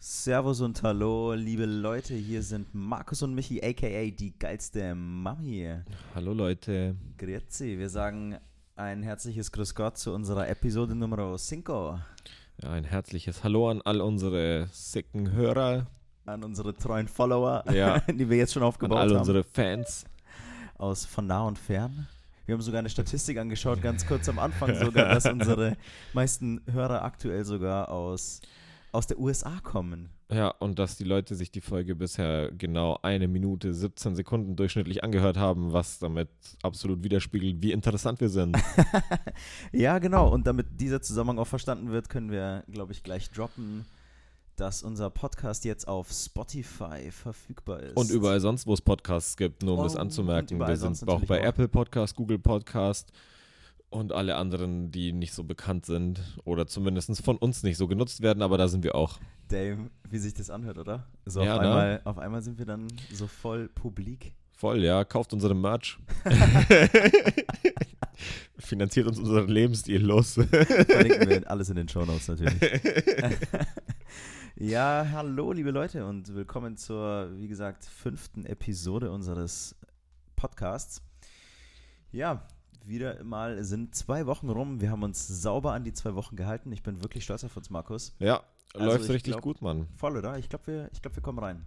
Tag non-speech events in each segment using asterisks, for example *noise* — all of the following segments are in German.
Servus und Hallo, liebe Leute. Hier sind Markus und Michi, aka die geilste Mami. Hallo Leute. Grüezi. Wir sagen ein herzliches Grüß Gott zu unserer Episode Nummer 5. Ja, ein herzliches Hallo an all unsere sicken Hörer. An unsere treuen Follower, Ja. *laughs* die wir jetzt schon aufgebaut an all haben. unsere Fans. Aus von nah und fern. Wir haben sogar eine Statistik angeschaut, ganz kurz am Anfang sogar, dass *laughs* unsere meisten Hörer aktuell sogar aus, aus der USA kommen. Ja, und dass die Leute sich die Folge bisher genau eine Minute 17 Sekunden durchschnittlich angehört haben, was damit absolut widerspiegelt, wie interessant wir sind. *laughs* Ja, genau. Und damit dieser Zusammenhang auch verstanden wird, können wir, glaube ich, gleich droppen, dass unser Podcast jetzt auf Spotify verfügbar ist. Und überall sonst, wo es Podcasts gibt, nur um das Oh, und anzumerken. Wir sind auch bei auch. Apple Podcast, Google Podcast und alle anderen, die nicht so bekannt sind oder zumindest von uns nicht so genutzt werden, aber da sind wir auch. Dave, wie sich das anhört, oder? So Ja, auf, ne? einmal, auf einmal sind wir dann so voll publik. Voll, ja. Kauft unsere Merch. *laughs* Finanziert uns unseren Lebensstil los. Verlinken wir alles in den Shownotes natürlich. *laughs* ja, hallo, liebe Leute, und willkommen zur, wie gesagt, fünften Episode unseres Podcasts. Ja, wieder mal sind zwei Wochen rum. Wir haben uns sauber an die zwei Wochen gehalten. Ich bin wirklich stolz auf uns, Markus. ja, Also läuft ich richtig glaub- gut, Mann. Voll, oder? Ich glaube, wir, ich glaub, wir kommen rein.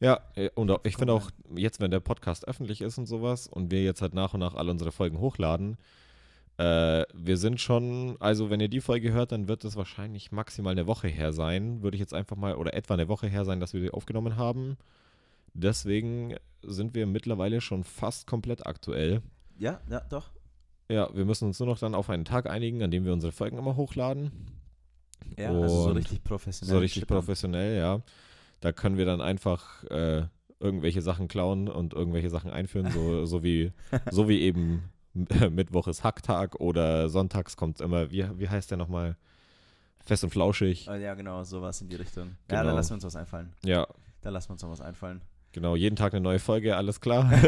Ja, äh, und auch, ich finde auch, jetzt, wenn der Podcast öffentlich ist und sowas und wir jetzt halt nach und nach alle unsere Folgen hochladen, äh, wir sind schon, also wenn ihr die Folge hört, dann wird es wahrscheinlich maximal eine Woche her sein, würde ich jetzt einfach mal, oder etwa eine Woche her sein, dass wir die aufgenommen haben. Deswegen sind wir mittlerweile schon fast komplett aktuell. Ja, ja, doch. Ja, wir müssen uns nur noch dann auf einen Tag einigen, an dem wir unsere Folgen immer hochladen. Ja, also so Und richtig professionell. So richtig schippern. professionell, ja. Da können wir dann einfach äh, irgendwelche Sachen klauen und irgendwelche Sachen einführen, so, *laughs* so, wie, so wie eben *laughs* Mittwoch ist Hacktag oder sonntags kommt immer, wie, wie heißt der nochmal? Fest und flauschig. Ah, Ja, genau, sowas in die Richtung. Ja, da Genau. lassen wir uns was einfallen. Ja, Da lassen wir uns noch was einfallen. Genau. Jeden Tag eine neue Folge, alles klar. *laughs* Mal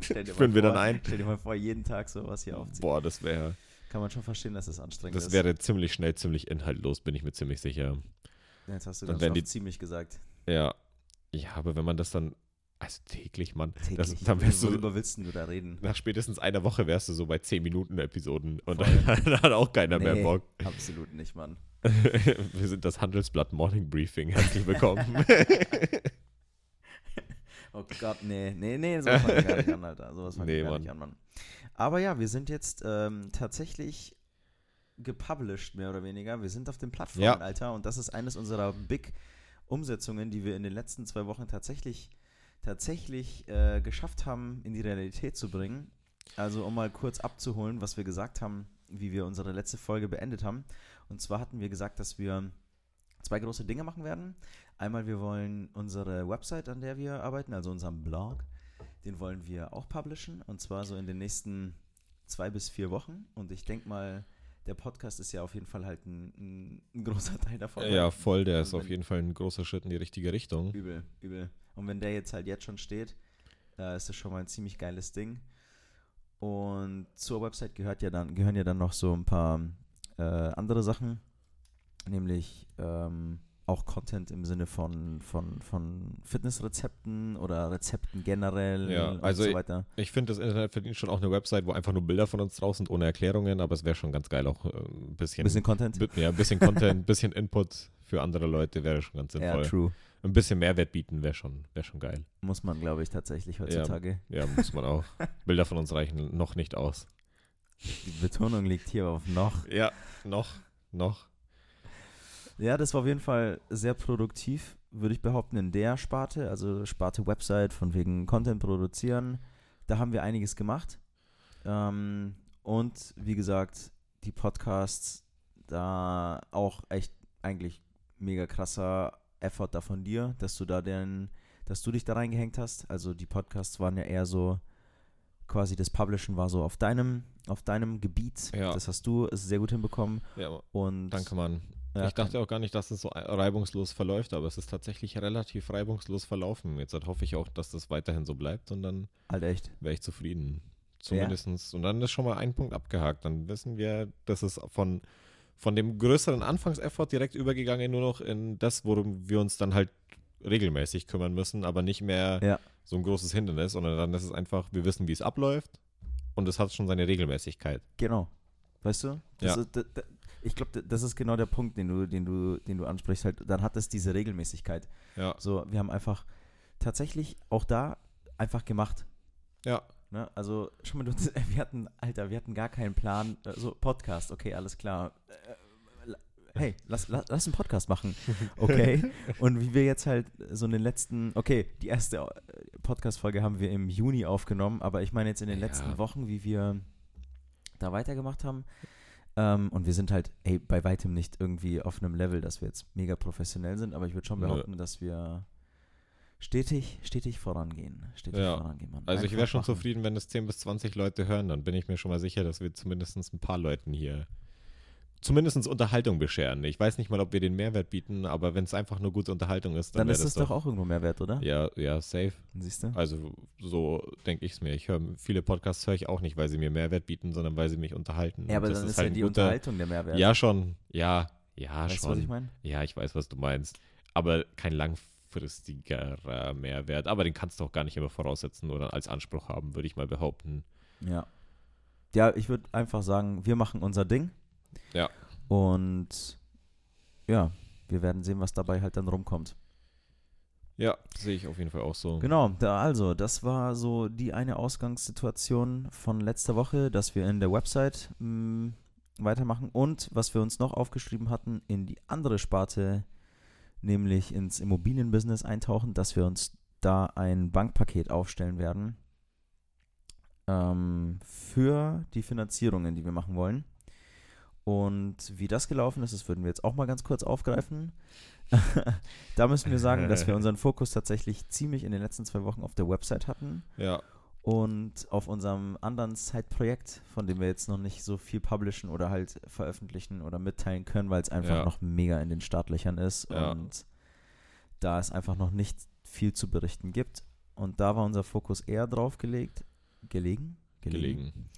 Führen wir dann ein. Stell dir mal vor, jeden Tag sowas hier aufziehen. Boah, das wäre, Kann man schon verstehen, dass das anstrengend das ist. wäre ziemlich schnell, ziemlich inhaltlos, bin ich mir ziemlich sicher. Jetzt hast du dann ganz die- ziemlich gesagt. Ja. Ja, aber wenn man das dann, also täglich, Mann, Täglich. Das, dann wärst du, Worüber willst denn du da reden? nach spätestens einer Woche wärst du so bei 10 Minuten Episoden und Voll. *laughs* dann hat auch keiner mehr Nee, Bock. Absolut nicht, Mann. *laughs* Wir sind das Handelsblatt Morning Briefing. Herzlich willkommen. Oh Gott, nee, nee, nee, sowas fangen wir gar nicht an, Alter. Sowas fangen Nee, gar Mann. nicht an, Mann. Aber ja, wir sind jetzt ähm, tatsächlich gepublished, mehr oder weniger. Wir sind auf den Plattformen, Ja. Alter. Und das ist eines unserer Big Umsetzungen, die wir in den letzten zwei Wochen tatsächlich, tatsächlich äh, geschafft haben, in die Realität zu bringen. Also, um mal kurz abzuholen, was wir gesagt haben, wie wir unsere letzte Folge beendet haben. Und zwar hatten wir gesagt, dass wir zwei große Dinge machen werden. Einmal, wir wollen unsere Website, an der wir arbeiten, also unseren Blog, den wollen wir auch publishen. Und zwar so in den nächsten zwei bis vier Wochen. Und ich denke mal, der Podcast ist ja auf jeden Fall halt ein, ein, großer Teil davon. ja, voll. Der ist Und auf wenn- jeden Fall ein großer Schritt in die richtige Richtung. Übel, übel. Und wenn der jetzt halt jetzt schon steht, äh, ist das schon mal ein ziemlich geiles Ding. Und zur Website gehört ja dann, gehören ja dann noch so ein paar äh, andere Sachen, nämlich ähm, auch Content im Sinne von, von, von Fitnessrezepten oder Rezepten generell Ja, und also so weiter. Ich finde, das Internet verdient schon auch eine Website, wo einfach nur Bilder von uns drauf sind, ohne Erklärungen, aber es wäre schon ganz geil, auch äh, ein bisschen, bisschen Content? ja, ein bisschen Content, ein *laughs* bisschen Input für andere Leute wäre schon ganz Ja, sinnvoll. true. ein bisschen Mehrwert bieten wäre schon, wär schon geil. Muss man, glaube ich, tatsächlich heutzutage. Ja, muss man auch. *laughs* Bilder von uns reichen noch nicht aus. Die Betonung liegt hier auf noch. Ja, noch, noch. Ja, das war auf jeden Fall sehr produktiv, würde ich behaupten, in der Sparte, also Sparte Website, von wegen Content produzieren. Da haben wir einiges gemacht. Ähm, und wie gesagt, die Podcasts, da auch echt eigentlich mega krasser Effort da von dir, dass du da den, dass du dich da reingehängt hast. Also die Podcasts waren ja eher so, quasi das Publishen war so auf deinem, auf deinem Gebiet. Ja. Das hast du sehr gut hinbekommen. Ja, Und danke, Mann. Ja, ich dachte auch gar nicht, dass es so reibungslos verläuft, aber es ist tatsächlich relativ reibungslos verlaufen. Jetzt halt hoffe ich auch, dass das weiterhin so bleibt und dann halt echt. wäre ich zufrieden. Zumindestens. Und dann ist schon mal ein Punkt abgehakt. Dann wissen wir, dass es von, von dem größeren Anfangseffort direkt übergegangen, nur noch in das, worum wir uns dann halt regelmäßig kümmern müssen, aber nicht mehr Ja. so ein großes Hindernis, sondern dann ist es einfach, wir wissen, wie es abläuft und es hat schon seine Regelmäßigkeit. Genau. Weißt du? Das Ja. ist, da, da, ich glaube, das ist genau der Punkt, den du, den du, den du ansprichst. Halt, dann hat es diese Regelmäßigkeit. Ja, So, wir haben einfach tatsächlich auch da einfach gemacht. ja, Ne? Also, schon mal, *laughs* wir hatten, Alter, wir hatten gar keinen Plan. So, Podcast, okay, alles klar. Äh, Hey, lass, lass, lass einen Podcast machen. *laughs* Okay. Und wie wir jetzt halt so in den letzten, okay, die erste äh, Podcast-Folge haben wir im Juni aufgenommen, aber ich meine jetzt in den Ja. letzten Wochen, wie wir da weitergemacht haben. Ähm, und wir sind halt, ey, bei weitem nicht irgendwie auf einem Level, dass wir jetzt mega professionell sind, aber ich würde schon Nö. behaupten, dass wir stetig, stetig vorangehen. Stetig Ja. vorangehen, Mann. Also ich wäre schon machen. zufrieden, wenn es 10 bis 20 Leute hören, dann bin ich mir schon mal sicher, dass wir zumindest ein paar Leuten hier zumindest Unterhaltung bescheren. Ich weiß nicht mal, ob wir den Mehrwert bieten, aber wenn es einfach nur gute Unterhaltung ist, dann, Dann ist das es doch auch irgendwo mehr wert, oder? Ja, ja, safe. Siehst du? Also so denke ich es mir. Ich höre viele Podcasts höre ich auch nicht, weil sie mir Mehrwert bieten, sondern weil sie mich unterhalten. Ja, aber Und das dann ist, halt ja die guter- Unterhaltung der Mehrwert. Ja, schon. Ja, ja, weißt du, schon. was ich meine? Ja, ich weiß, was du meinst. Aber kein langfristigerer Mehrwert. Aber den kannst du auch gar nicht immer voraussetzen oder als Anspruch haben, würde ich mal behaupten. Ja. Ja, ich würde einfach sagen, wir machen unser Ding. Ja. Und ja, wir werden sehen, was dabei halt dann rumkommt. Ja, sehe ich auf jeden Fall auch so. Genau, da also, das war so die eine Ausgangssituation von letzter Woche, dass wir in der Website mh, weitermachen und was wir uns noch aufgeschrieben hatten, in die andere Sparte, nämlich ins Immobilienbusiness eintauchen, dass wir uns da ein Bankpaket aufstellen werden ähm, für die Finanzierungen, die wir machen wollen. Und wie das gelaufen ist, das würden wir jetzt auch mal ganz kurz aufgreifen. *laughs* da müssen wir sagen, dass wir *laughs* unseren Fokus tatsächlich ziemlich in den letzten zwei Wochen auf der Website hatten Ja, und auf unserem anderen Side-Projekt, von dem wir jetzt noch nicht so viel publishen oder halt veröffentlichen oder mitteilen können, weil es einfach Ja. noch mega in den Startlöchern ist Ja. und da es einfach noch nicht viel zu berichten gibt. Und da war unser Fokus eher drauf gelegt, gelegen? gelegen.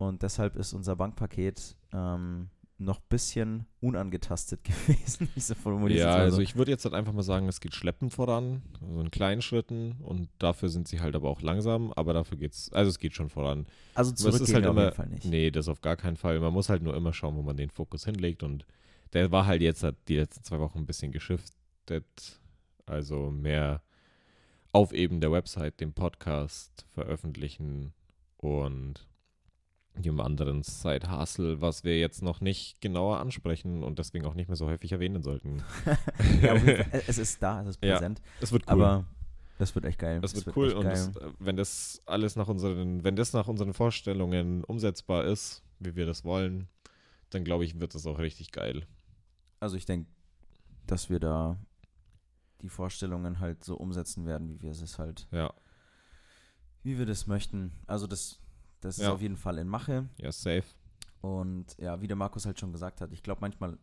Und deshalb ist unser Bankpaket ähm, noch ein bisschen unangetastet *laughs* gewesen. Formuliere es Ja, also so. ich würde jetzt halt einfach mal sagen, es geht schleppend voran, so in kleinen Schritten und dafür sind sie halt aber auch langsam, aber dafür geht's, also es geht schon voran. also es zurückgehen ist halt auf immer, jeden Fall nicht. nee, das auf gar keinen Fall. Man muss halt nur immer schauen, wo man den Fokus hinlegt und der war halt jetzt die letzten zwei Wochen ein bisschen geschiftet, also mehr auf eben der Website, dem Podcast veröffentlichen und dem anderen Side Hustle, was wir jetzt noch nicht genauer ansprechen und deswegen auch nicht mehr so häufig erwähnen sollten. *laughs* ja, *laughs* es ist da, es ist Ja, präsent, Es wird cool. aber das wird echt geil. Das wird cool echt und das, äh, wenn das alles nach unseren, wenn das nach unseren Vorstellungen umsetzbar ist, wie wir das wollen, dann glaube ich, wird das auch richtig geil. Also ich denke, dass wir da die Vorstellungen halt so umsetzen werden, wie wir es halt, Ja, wie wir das möchten. Also das, das ist Ja. auf jeden Fall in Mache. ja, safe. Und ja, wie der Markus halt schon gesagt hat, ich glaube manchmal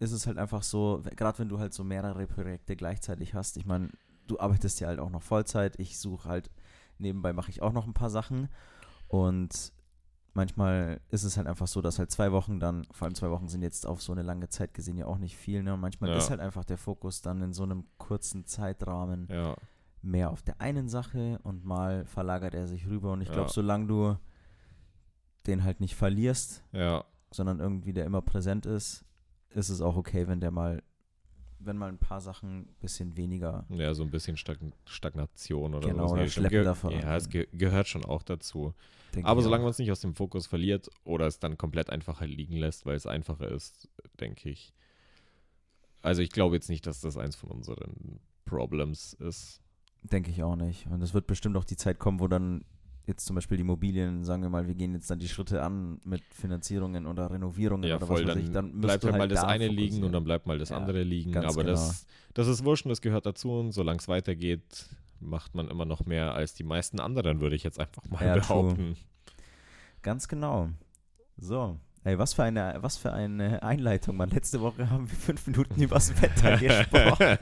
ist es halt einfach so, gerade wenn du halt so mehrere Projekte gleichzeitig hast, ich meine, du arbeitest ja halt auch noch Vollzeit, ich suche halt, nebenbei mache ich auch noch ein paar Sachen und manchmal ist es halt einfach so, dass halt zwei Wochen dann, vor allem zwei Wochen sind jetzt auf so eine lange Zeit gesehen ja auch nicht viel, ne? Und manchmal Ja. ist halt einfach der Fokus dann in so einem kurzen Zeitrahmen Ja, mehr auf der einen Sache und mal verlagert er sich rüber und ich glaube, Ja. solange du den halt nicht verlierst, ja, sondern irgendwie der immer präsent ist, ist es auch okay, wenn der mal, wenn mal ein paar Sachen ein bisschen weniger. ja, so ein bisschen Stagn Stagnation oder Genau, sowas. oder Nee, stimmt, schleppender ge voran. Ja, es ge gehört schon auch dazu. denke Aber solange man es nicht aus dem Fokus verliert oder es dann komplett einfach halt liegen lässt, weil es einfacher ist, denke ich. Also ich glaube jetzt nicht, dass das eins von unseren Problems ist. Denke ich auch nicht. Und es wird bestimmt auch die Zeit kommen, wo dann jetzt zum Beispiel die Immobilien, sagen wir mal, wir gehen jetzt dann die Schritte an mit Finanzierungen oder Renovierungen Ja, oder voll, was weiß dann, ich, dann musst bleibt du halt mal das da eine liegen und dann bleibt mal das Ja, andere liegen. Aber genau. das, das ist wurscht und das gehört dazu und solange es weitergeht, macht man immer noch mehr als die meisten anderen, würde ich jetzt einfach mal Ja, true. behaupten. Ganz genau. So. Ey, was für eine, was für eine Einleitung, Mann. Letzte Woche haben wir fünf Minuten übers Wetter *laughs* gesprochen.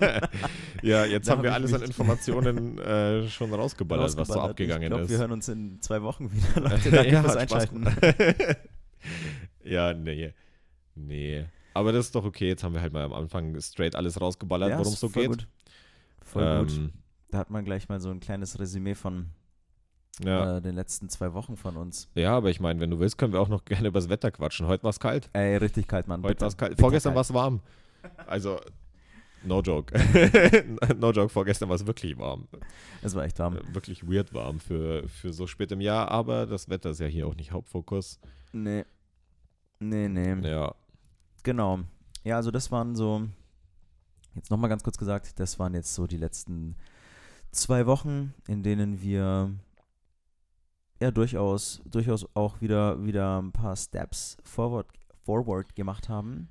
ja, jetzt Da haben hab wir alles an Informationen äh, schon rausgeballert, was so Rausgeballert. abgegangen ich glaub, ist. wir hören uns in zwei Wochen wieder, *laughs* Leute. Danke Ja, fürs Einschalten. *laughs* ja, nee. Nee. Aber das ist doch okay. Jetzt haben wir halt mal am Anfang straight alles rausgeballert, worum es so voll geht. Gut. Voll gut. Ähm, Da hat man gleich mal so ein kleines Resümee von ja. äh, den letzten zwei Wochen von uns. ja, aber ich meine, wenn du willst, können wir auch noch *laughs* gerne über das Wetter quatschen. Heute war es kalt. Ey, richtig kalt, Mann. Heute war es kalt. Vorgestern war es warm. Also, no joke. *laughs* no joke, vorgestern war es wirklich warm. Es war echt warm. Äh, Wirklich weird warm für, für so spät im Jahr, aber das Wetter ist ja hier auch nicht Hauptfokus. Nee. Nee, nee. Ja. Genau. Ja, also das waren so, jetzt nochmal ganz kurz gesagt, das waren jetzt so die letzten zwei Wochen, in denen wir ja durchaus, durchaus auch wieder, wieder ein paar Steps forward, forward gemacht haben.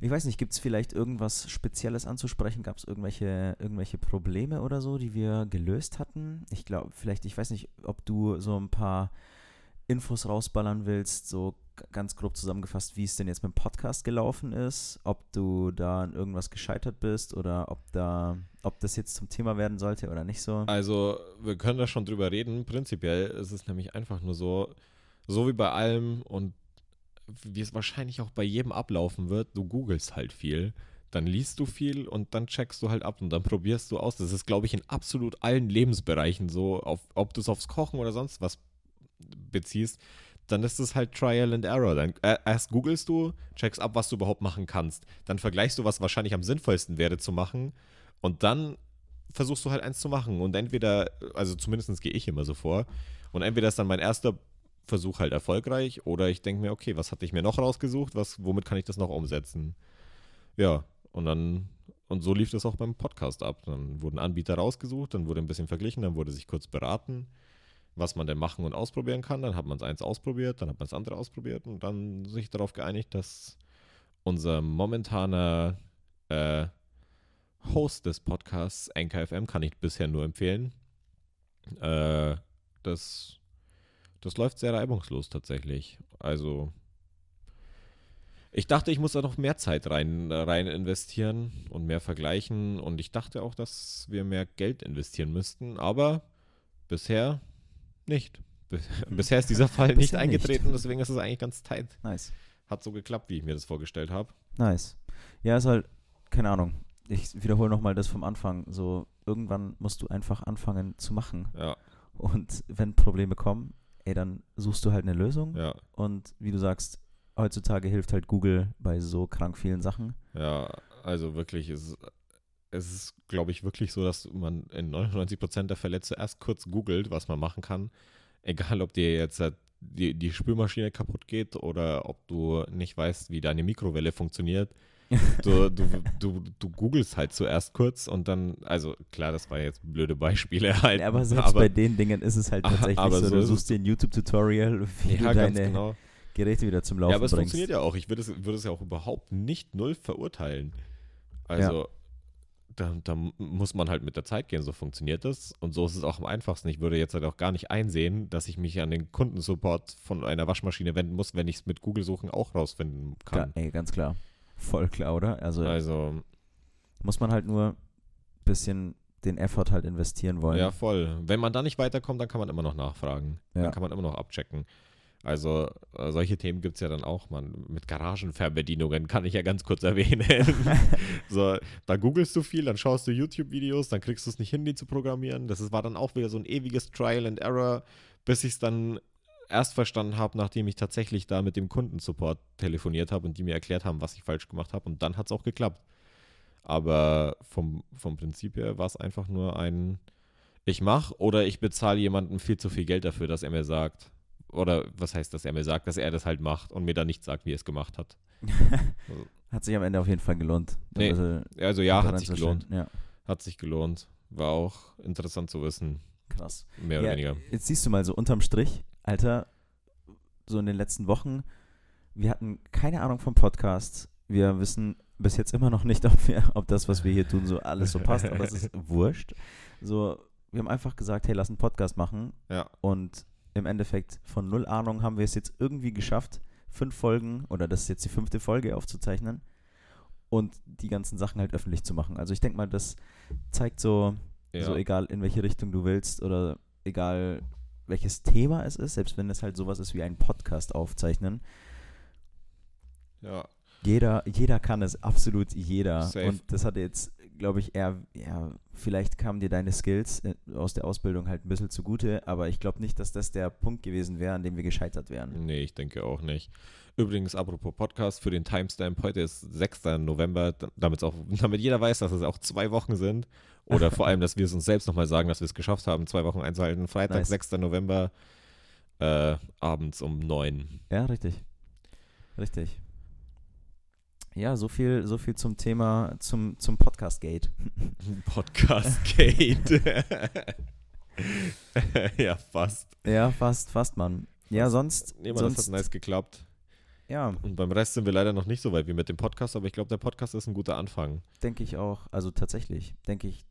Ich weiß nicht, gibt es vielleicht irgendwas Spezielles anzusprechen? Gab es irgendwelche, irgendwelche Probleme oder so, die wir gelöst hatten? Ich glaube, vielleicht, ich weiß nicht, ob du so ein paar Infos rausballern willst, so ganz grob zusammengefasst, wie es denn jetzt mit dem Podcast gelaufen ist, ob du da an irgendwas gescheitert bist oder ob da, ob das jetzt zum Thema werden sollte oder nicht so. Also, wir können da schon drüber reden. Prinzipiell ist es nämlich einfach nur so, so wie bei allem und wie es wahrscheinlich auch bei jedem ablaufen wird, du googelst halt viel, dann liest du viel und dann checkst du halt ab und dann probierst du aus. Das ist, glaube ich, in absolut allen Lebensbereichen so, auf, ob du es aufs Kochen oder sonst was beziehst, dann ist es halt Trial and Error. Dann äh, erst googelst du, checkst ab, was du überhaupt machen kannst. Dann vergleichst du, was wahrscheinlich am sinnvollsten wäre zu machen und dann versuchst du halt eins zu machen. Und entweder, also zumindest gehe ich immer so vor, und entweder ist dann mein erster Versuch halt erfolgreich oder ich denke mir, okay, was hatte ich mir noch rausgesucht, was, womit kann ich das noch umsetzen? Ja, und dann, und so lief das auch beim Podcast ab. Dann wurden Anbieter rausgesucht, dann wurde ein bisschen verglichen, dann wurde sich kurz beraten, was man denn machen und ausprobieren kann. Dann hat man es eins ausprobiert, dann hat man das andere ausprobiert und dann sich darauf geeinigt, dass unser momentaner äh, Host des Podcasts, NKFM, kann ich bisher nur empfehlen. Äh, das, das läuft sehr reibungslos tatsächlich. Also, ich dachte, ich muss da noch mehr Zeit rein, rein investieren und mehr vergleichen. Und ich dachte auch, dass wir mehr Geld investieren müssten. Aber bisher nicht. Bi- *laughs* Bisher ist dieser Fall *laughs* nicht Bisher nicht. eingetreten, deswegen ist es eigentlich ganz tight. Nice. Hat so geklappt, wie ich mir das vorgestellt habe. Nice. Ja, ist halt, keine Ahnung. Ich wiederhole nochmal das vom Anfang. So, irgendwann musst du einfach anfangen zu machen. Ja, Und wenn Probleme kommen, ey, dann suchst du halt eine Lösung. ja, Und wie du sagst, heutzutage hilft halt Google bei so krank vielen Sachen. ja. Also wirklich, es ist, es ist, glaube ich, wirklich so, dass man in 99% der Fälle zuerst kurz googelt, was man machen kann. Egal, ob dir jetzt halt die, die Spülmaschine kaputt geht oder ob du nicht weißt, wie deine Mikrowelle funktioniert. *laughs* Du, du, du, du googelst halt zuerst kurz und dann, also klar, das waren jetzt blöde Beispiele halt. Ja, aber selbst bei den Dingen ist es halt Aber- *laughs* tatsächlich aber so, so du suchst dir ein YouTube-Tutorial, wie ja, du deine genau. Geräte wieder zum Laufen Ja, aber es bringst. funktioniert ja auch. Ich würde es, würde es ja auch überhaupt nicht null verurteilen. Also, da, da muss man halt mit der Zeit gehen, so funktioniert das. Und so ist es auch am einfachsten. Ich würde jetzt halt auch gar nicht einsehen, dass ich mich an den Kundensupport von einer Waschmaschine wenden muss, wenn ich es mit Google-Suchen auch rausfinden kann. ey, ganz klar. Voll klar, oder? Also Also, muss man halt nur ein bisschen den Effort halt investieren wollen. ja, voll. Wenn man da nicht weiterkommt, dann kann man immer noch nachfragen. Ja. Dann kann man immer noch abchecken. Also, äh, solche Themen gibt es ja dann auch, man. Mit Garagenfernbedienungen kann ich ja ganz kurz erwähnen. *laughs* so, da googelst du viel, dann schaust du YouTube-Videos, dann kriegst du es nicht hin, die zu programmieren. Das war dann auch wieder so ein ewiges Trial and Error, bis ich es dann erst verstanden habe, nachdem ich tatsächlich da mit dem Kundensupport telefoniert habe und die mir erklärt haben, was ich falsch gemacht habe. Und dann hat es auch geklappt. Aber vom, vom Prinzip her war es einfach nur ein, ich mache oder ich bezahle jemandem viel zu viel Geld dafür, dass er mir sagt, oder was heißt, dass er mir sagt, dass er das halt macht und mir dann nicht sagt, wie er es gemacht hat. *laughs* Hat sich am Ende auf jeden Fall gelohnt. Nee, bisschen Also ja, hat sich gelohnt. Ja, Hat sich gelohnt. War auch interessant zu wissen, krass. mehr oder Ja, weniger. Jetzt siehst du mal so unterm Strich, Alter, so in den letzten Wochen, wir hatten keine Ahnung vom Podcast. Wir wissen bis jetzt immer noch nicht, *laughs* ob, wir, ob das, was wir hier tun, so alles so passt, aber es ist *laughs* wurscht. So, wir haben einfach gesagt, hey, lass einen Podcast machen. Ja. Und im Endeffekt von null Ahnung haben wir es jetzt irgendwie geschafft, fünf Folgen oder das ist jetzt die fünfte Folge aufzuzeichnen und die ganzen Sachen halt öffentlich zu machen. Also ich denke mal, das zeigt so, Ja. so egal in welche Richtung du willst oder egal welches Thema es ist, selbst wenn es halt sowas ist wie ein Podcast aufzeichnen, Ja. Jeder, jeder kann es, absolut jeder. Safe. Und das hat jetzt, glaube ich, eher, ja, vielleicht kamen dir deine Skills äh, aus der Ausbildung halt ein bisschen zugute, aber ich glaube nicht, dass das der Punkt gewesen wäre, an dem wir gescheitert wären. Nee, ich denke auch nicht. Übrigens, apropos Podcast, für den Timestamp, heute ist 6. November, damit auch, *laughs* damit jeder weiß, dass es auch zwei Wochen sind. Oder vor allem, dass wir es uns selbst nochmal sagen, dass wir es geschafft haben, zwei Wochen einzuhalten. Freitag, Nice. 6. November, äh, abends um 9. Ja, richtig. Richtig. Ja, so viel, so viel zum Thema, zum, zum Podcast-Gate. Podcast-Gate. *laughs* ja, fast. Ja, fast, fast, Mann. Ja, sonst, Nee, Mann, das sonst hat nice geklappt. ja, Und beim Rest sind wir leider noch nicht so weit wie mit dem Podcast, aber ich glaube, der Podcast ist ein guter Anfang. denke ich auch, also tatsächlich, denke ich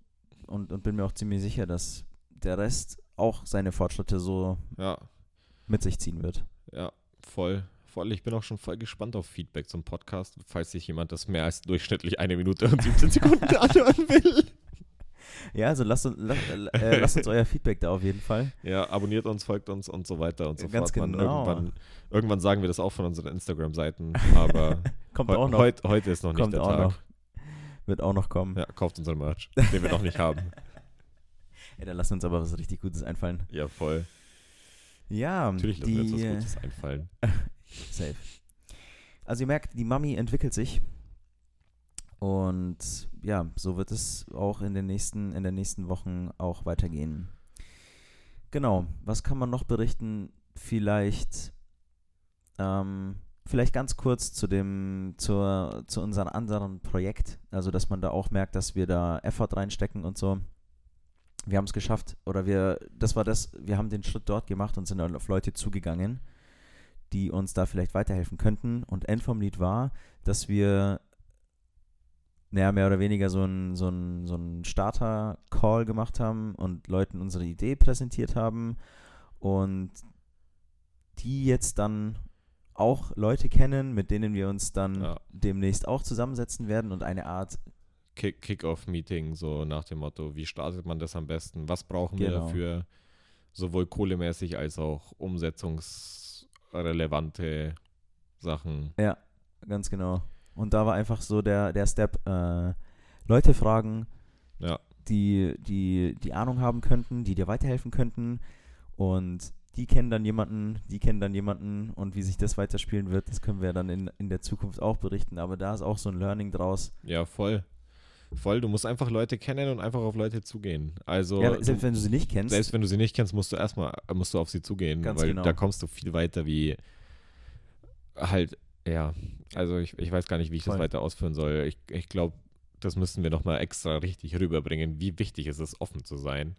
und, und bin mir auch ziemlich sicher, dass der Rest auch seine Fortschritte so Ja, mit sich ziehen wird. ja, voll. Voll, ich bin auch schon voll gespannt auf Feedback zum Podcast, falls sich jemand das mehr als durchschnittlich eine Minute und 17 *laughs* Sekunden anhören will. Ja, also lasst, uns- lasst, äh, *laughs* lasst uns euer Feedback da auf jeden Fall. Ja, abonniert uns, folgt uns und so weiter und so Ganz fort. Genau. Irgendwann, irgendwann sagen wir das auch von unseren Instagram-Seiten, aber *laughs* Kommt heu- auch noch. heut- heute ist noch nicht kommt der auch Tag. noch. Wird auch noch kommen. Ja, kauft unseren Merch, den wir noch nicht haben. Ey, da lasst uns aber was richtig Gutes einfallen. Ja, voll. Ja, Natürlich lassen wir uns was die, Gutes einfallen. Safe. Also ihr merkt, die Mami entwickelt sich. Und ja, so wird es auch in den nächsten, in den nächsten Wochen auch weitergehen. Genau, was kann man noch berichten? Vielleicht, ähm, vielleicht ganz kurz zu dem, zur, zu unserem anderen Projekt. Also, dass man da auch merkt, dass wir da Effort reinstecken und so. Wir haben es geschafft, oder wir, das war das, wir haben den Schritt dort gemacht und sind auf Leute zugegangen die uns da vielleicht weiterhelfen könnten. Und End vom Lied war, dass wir naja, mehr oder weniger so einen so ein, so ein Starter-Call gemacht haben und Leuten unsere Idee präsentiert haben und die jetzt dann auch Leute kennen, mit denen wir uns dann Ja. demnächst auch zusammensetzen werden und eine Art, Kick- Kick-Off-Meeting, so nach dem Motto, wie startet man das am besten? Was brauchen wir Genau. dafür? Sowohl kohlemäßig als auch umsetzungsrelevante Sachen. ganz genau. Und da war einfach so der, der Step, äh, Leute fragen, Ja, die, die die Ahnung haben könnten, die dir weiterhelfen könnten. Und die kennen dann jemanden, die kennen dann jemanden. Und wie sich das weiterspielen wird, das können wir dann in, in der Zukunft auch berichten. Aber da ist auch so ein Learning draus. ja, voll. Voll, du musst einfach Leute kennen und einfach auf Leute zugehen. Also, ja, selbst wenn du sie nicht kennst. selbst wenn du sie nicht kennst, musst du erstmal musst du auf sie zugehen, weil genau. da kommst du viel weiter wie halt, ja, also ich, ich weiß gar nicht, wie ich Voll. das weiter ausführen soll. Ich, ich glaube, das müssen wir nochmal extra richtig rüberbringen, wie wichtig es ist, offen zu sein.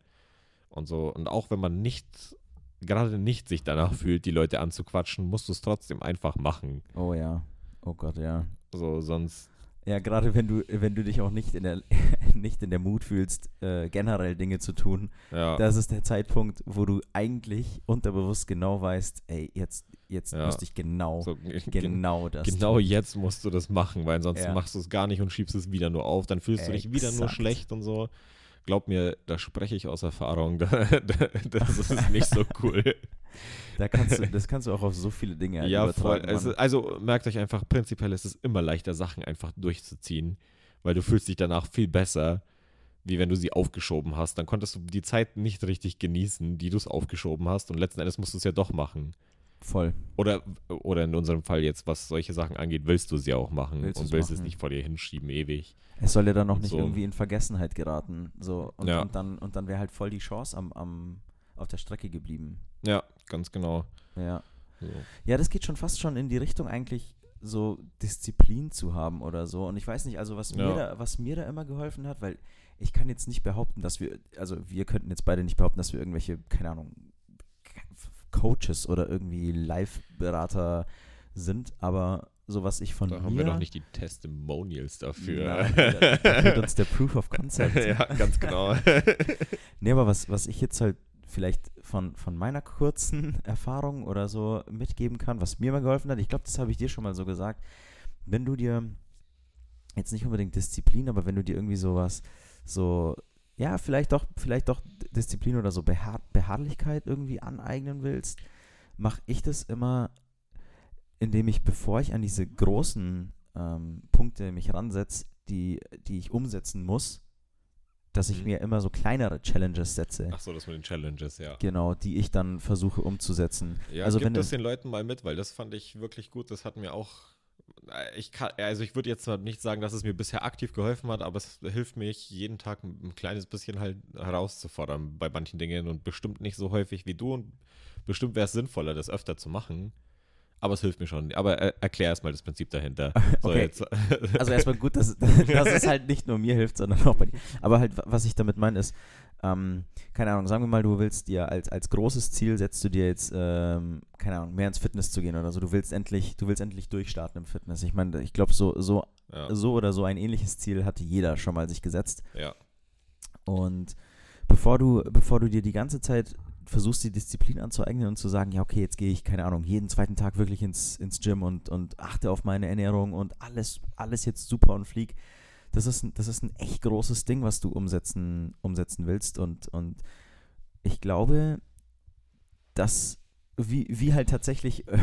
Und so, und auch wenn man nicht, gerade nicht sich danach *laughs* fühlt, die Leute anzuquatschen, musst du es trotzdem einfach machen. oh ja. Oh Gott, ja. So, sonst, Ja, gerade wenn du, wenn du dich auch nicht in der, *laughs* nicht in der Mut fühlst, äh, generell Dinge zu tun, ja. das ist der Zeitpunkt, wo du eigentlich unterbewusst genau weißt, ey, jetzt, jetzt Ja. müsste ich genau, so, *laughs* gen- genau das Genau tun. jetzt musst du das machen, weil ansonsten Ja. machst du es gar nicht und schiebst es wieder nur auf. Dann fühlst du dich wieder nur Exakt. schlecht und so. Glaub mir, da spreche ich aus Erfahrung. *laughs* Da, da, das ist nicht so cool. *laughs* Da kannst du, das kannst du auch auf so viele Dinge halt ja, voll. übertragen. Also, Mann. also merkt euch einfach, prinzipiell ist es immer leichter, Sachen einfach durchzuziehen, weil du fühlst dich danach viel besser, wie wenn du sie aufgeschoben hast. Dann konntest du die Zeit nicht richtig genießen, die du es aufgeschoben hast und letzten Endes musst du es ja doch machen. Voll. Oder, oder in unserem Fall jetzt, was solche Sachen angeht, willst du sie auch machen Willst und willst es machen. nicht vor dir hinschieben, ewig. Es soll ja dann noch nicht so. irgendwie in Vergessenheit geraten. So, und, Ja. und dann, und dann wäre halt voll die Chance am, am, auf der Strecke geblieben. Ja, ganz genau. Ja. So. ja, das geht schon fast schon in die Richtung eigentlich so Disziplin zu haben oder so. Und ich weiß nicht, also was, mir, Ja. da, was mir da immer geholfen hat, weil ich kann jetzt nicht behaupten, dass wir, also wir könnten jetzt beide nicht behaupten, dass wir irgendwelche, keine Ahnung, Coaches oder irgendwie Live-Berater sind, aber so was ich von Da mir... haben wir noch nicht die Testimonials dafür. Da, da fehlt uns der Proof of Concept. *laughs* ja, ganz genau. *laughs* Nee, aber was, was ich jetzt halt vielleicht von, von meiner kurzen *laughs* Erfahrung oder so mitgeben kann, was mir mal geholfen hat, ich glaube, das habe ich dir schon mal so gesagt, wenn du dir jetzt nicht unbedingt Disziplin, aber wenn du dir irgendwie sowas, so, ja, vielleicht doch, vielleicht doch Disziplin oder so Beharr Beharrlichkeit irgendwie aneignen willst, mache ich das immer, indem ich, bevor ich an diese großen ähm, Punkte mich ransetze, die, die ich umsetzen muss, dass ich Mhm. mir immer so kleinere Challenges setze. Ach so, das mit den Challenges, ja. Genau, die ich dann versuche umzusetzen. Ja, also gib das den Leuten mal mit, weil das fand ich wirklich gut. Das hat mir auch. Äh, Ich kann, also ich würde jetzt nicht sagen, dass es mir bisher aktiv geholfen hat, aber es hilft mir jeden Tag ein kleines bisschen halt herauszufordern bei manchen Dingen und bestimmt nicht so häufig wie du und bestimmt wäre es sinnvoller, das öfter zu machen. Aber es hilft mir schon. Aber äh, erklär erstmal das Prinzip dahinter. *laughs* So, Okay. *laughs* also erstmal gut, dass, dass es halt nicht nur mir hilft, sondern auch bei dir. Aber halt, wa- was ich damit meine, ist, ähm, keine Ahnung, sagen wir mal, du willst dir als, als großes Ziel setzt du dir jetzt, ähm, keine Ahnung, mehr ins Fitness zu gehen oder so. Du willst endlich, du willst endlich durchstarten im Fitness. Ich meine, ich glaube, so, so, ja, so oder so ein ähnliches Ziel hatte jeder schon mal sich gesetzt. ja, Und bevor du, bevor du dir die ganze Zeit versuchst, die Disziplin anzueignen und zu sagen, ja, okay, jetzt gehe ich, keine Ahnung, jeden zweiten Tag wirklich ins, ins Gym und, und achte auf meine Ernährung und alles, alles jetzt super und flieg. Das ist, ein- das ist ein echt großes Ding, was du umsetzen, umsetzen willst. Und, und ich glaube, dass, wie, wie halt tatsächlich äh,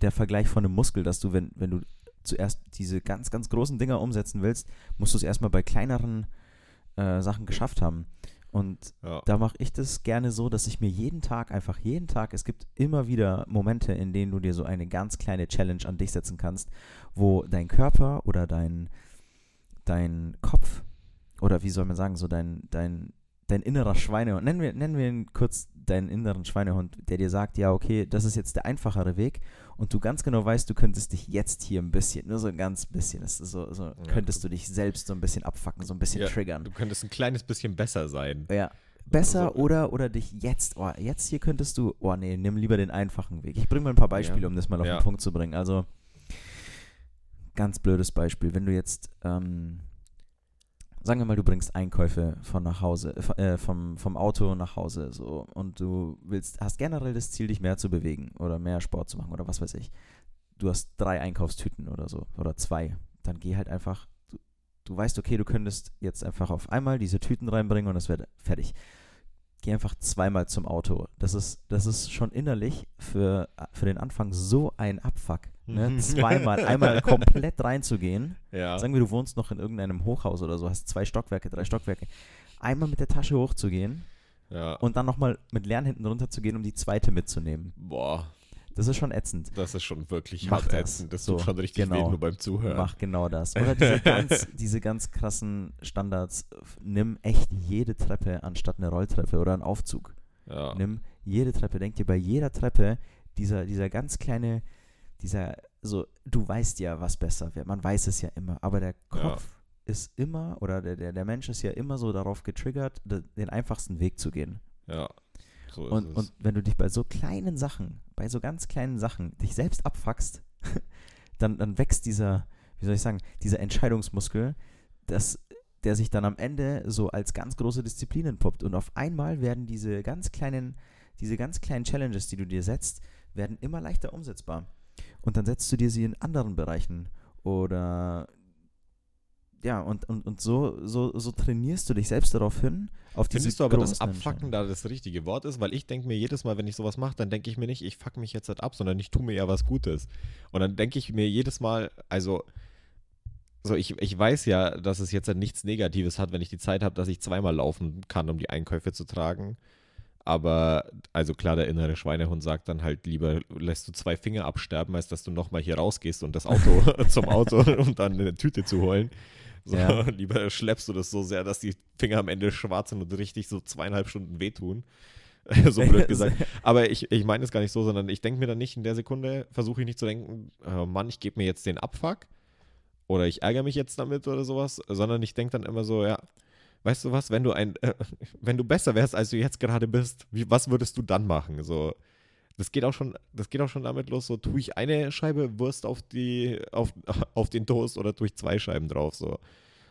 der Vergleich von einem Muskel, dass du, wenn, wenn du zuerst diese ganz, ganz großen Dinger umsetzen willst, musst du es erstmal bei kleineren äh, Sachen geschafft haben. Und ja. da mache ich das gerne so, dass ich mir jeden Tag, einfach jeden Tag, es gibt immer wieder Momente, in denen du dir so eine ganz kleine Challenge an dich setzen kannst, wo dein Körper oder dein, dein Kopf oder wie soll man sagen, so dein, dein, dein innerer Schweinehund, nennen wir, nennen wir ihn kurz deinen inneren Schweinehund, der dir sagt, ja, okay, das ist jetzt der einfachere Weg und du ganz genau weißt, du könntest dich jetzt hier ein bisschen, nur so ein ganz bisschen, so, so könntest du dich selbst so ein bisschen abfacken, so ein bisschen Ja, triggern. Du könntest ein kleines bisschen besser sein. Ja. Besser Also- oder, oder dich jetzt, oh, jetzt hier könntest du, oh nee, nimm lieber den einfachen Weg. Ich bringe mal ein paar Beispiele, Ja. um das mal auf Ja. den Punkt zu bringen. Also, ganz blödes Beispiel. Wenn du jetzt, ähm, sagen wir mal, du bringst Einkäufe von nach Hause, äh, äh, vom, vom Auto nach Hause, so, und du willst, hast generell das Ziel, dich mehr zu bewegen oder mehr Sport zu machen oder was weiß ich. Du hast drei Einkaufstüten oder so, oder zwei. Dann geh halt einfach, du, du weißt, okay, du könntest jetzt einfach auf einmal diese Tüten reinbringen und das wäre fertig. Geh einfach zweimal zum Auto. Das ist, das ist schon innerlich für, für den Anfang so ein Abfuck. Ne? *laughs* Zweimal, einmal komplett reinzugehen. Ja. Sagen wir, du wohnst noch in irgendeinem Hochhaus oder so, hast zwei Stockwerke, drei Stockwerke. Einmal mit der Tasche hochzugehen ja. und dann nochmal mit Leeren hinten runter zu gehen, um die zweite mitzunehmen. Boah, Das ist schon ätzend. das ist schon wirklich Mach hart das. ätzend. Das So, tut schon richtig genau. weh, nur beim Zuhören. Mach genau das. Oder diese *laughs* ganz, diese ganz krassen Standards. Nimm echt jede Treppe anstatt eine Rolltreppe oder einen Aufzug. Ja. Nimm jede Treppe. Denk dir bei jeder Treppe, dieser, dieser ganz kleine, dieser, so, du weißt ja, was besser wäre. Man weiß es ja immer. Aber der Kopf ist immer, oder der, der, der Mensch ist ja immer so darauf getriggert, de- den einfachsten Weg zu gehen. ja. So ist Und, es. und wenn du dich bei so kleinen Sachen, bei so ganz kleinen Sachen, dich selbst abfuckst, *laughs* dann, dann wächst dieser, wie soll ich sagen, dieser Entscheidungsmuskel, das, der sich dann am Ende so als ganz große Disziplin entpuppt. Und auf einmal werden diese ganz kleinen, diese ganz kleinen Challenges, die du dir setzt, werden immer leichter umsetzbar. Und dann setzt du dir sie in anderen Bereichen. Oder ja, und, und, und so, so, so trainierst du dich selbst darauf hin, auf diese Findest du aber, dass Abfacken da das richtige Wort ist? Weil ich denke mir jedes Mal, wenn ich sowas mache, dann denke ich mir nicht, ich fuck mich jetzt halt ab, sondern ich tue mir ja was Gutes. Und dann denke ich mir jedes Mal, also, so ich, ich weiß ja, dass es jetzt halt nichts Negatives hat, wenn ich die Zeit habe, dass ich zweimal laufen kann, um die Einkäufe zu tragen. Aber, also klar, der innere Schweinehund sagt dann halt lieber, lässt du zwei Finger absterben, als dass du nochmal hier rausgehst und das Auto *laughs* zum Auto, um dann eine Tüte zu holen. So, Ja. *laughs* Lieber schleppst du das so sehr, dass die Finger am Ende schwarz sind und richtig so zweieinhalb Stunden wehtun. *laughs* so *laughs* blöd gesagt. Aber ich, ich meine es gar nicht so, sondern ich denke mir dann nicht in der Sekunde, versuche ich nicht zu denken, äh, Mann, ich gebe mir jetzt den Abfuck oder ich ärgere mich jetzt damit oder sowas, sondern ich denke dann immer so, ja, weißt du was, wenn du ein, äh, wenn du besser wärst, als du jetzt gerade bist, wie, was würdest du dann machen? So, das geht auch schon, das geht auch schon damit los, so tue ich eine Scheibe Wurst auf die, auf, *laughs* auf den Toast oder tue ich zwei Scheiben drauf, so.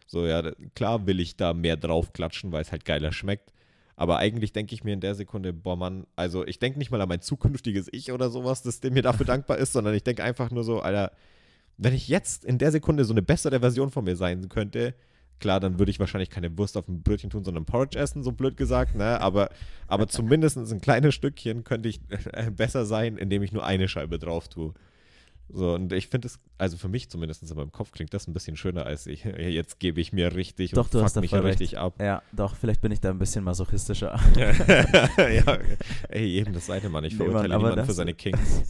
So, ja, klar will ich da mehr drauf klatschen, weil es halt geiler schmeckt. Aber eigentlich denke ich mir in der Sekunde, boah Mann, also ich denke nicht mal an mein zukünftiges Ich oder sowas, das dem mir dafür *laughs* dankbar ist, sondern ich denke einfach nur so, Alter, wenn ich jetzt in der Sekunde so eine bessere Version von mir sein könnte, klar, dann würde ich wahrscheinlich keine Wurst auf ein Brötchen tun, sondern Porridge essen, so blöd gesagt, ne? Aber, aber *laughs* zumindest ein kleines Stückchen könnte ich *laughs* äh, besser sein, indem ich nur eine Scheibe drauf tue. So, und ich finde es, also für mich zumindest in meinem Kopf klingt das ein bisschen schöner als ich. *laughs* Jetzt gebe ich mir richtig Doch, und du fuck mich voll richtig ab. Ja, doch, vielleicht bin ich da ein bisschen masochistischer. *laughs* *laughs* ja, ey, jedem das seine, Mann. Ich Nee, verurteile aber niemanden für seine Kinks.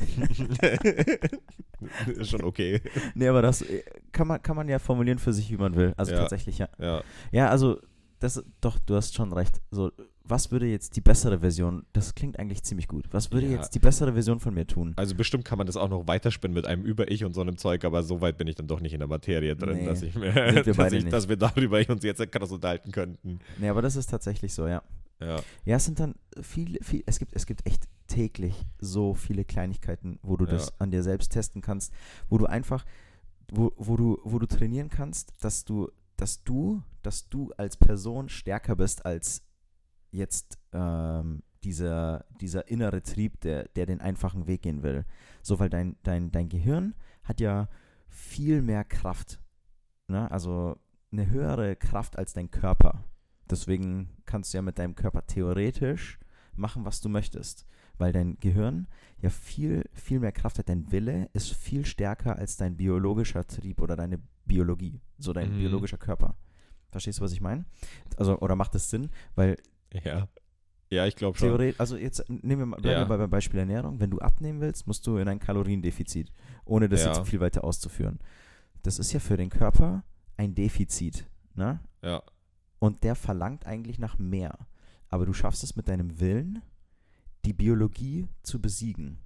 Ist schon okay. nee, aber das äh, kann man, kann man ja formulieren für sich, wie man will. Also Ja. tatsächlich, ja. Ja, Ja, also, das, doch, du hast schon recht. So, was würde jetzt die bessere Version, das klingt eigentlich ziemlich gut. Was würde Ja. jetzt die bessere Version von mir tun? also bestimmt kann man das auch noch weiterspinnen mit einem Über-Ich und so einem Zeug, aber so weit bin ich dann doch nicht in der Materie drin, Nee, dass, ich mir, wir *laughs* dass, ich, dass wir darüber *laughs* uns jetzt krass unterhalten könnten. Nee, aber das ist tatsächlich so, ja. Ja, Ja, es sind dann viele, viel, es gibt, es gibt echt täglich so viele Kleinigkeiten, wo du das Ja. an dir selbst testen kannst, wo du einfach, wo, wo du, wo du trainieren kannst, dass du, dass du, dass du als Person stärker bist als jetzt ähm, dieser, dieser innere Trieb, der, der den einfachen Weg gehen will. So, weil dein, dein, dein Gehirn hat ja viel mehr Kraft. Ne? Also eine höhere Kraft als dein Körper. Deswegen kannst du ja mit deinem Körper theoretisch machen, was du möchtest. Weil dein Gehirn ja viel, viel mehr Kraft hat. Dein Wille ist viel stärker als dein biologischer Trieb oder deine Biologie. So dein Mhm. biologischer Körper. Verstehst du, was ich meine? Also, oder macht das Sinn? Weil ja. Ja, ich glaube schon. Theoretisch, also jetzt nehmen wir mal, bleiben Ja. wir bei- beim Beispiel Ernährung. Wenn du abnehmen willst, musst du in ein Kaloriendefizit, ohne das Ja. jetzt viel weiter auszuführen. Das ist ja für den Körper ein Defizit, ne? Ja, Und der verlangt eigentlich nach mehr. Aber du schaffst es mit deinem Willen, die Biologie zu besiegen.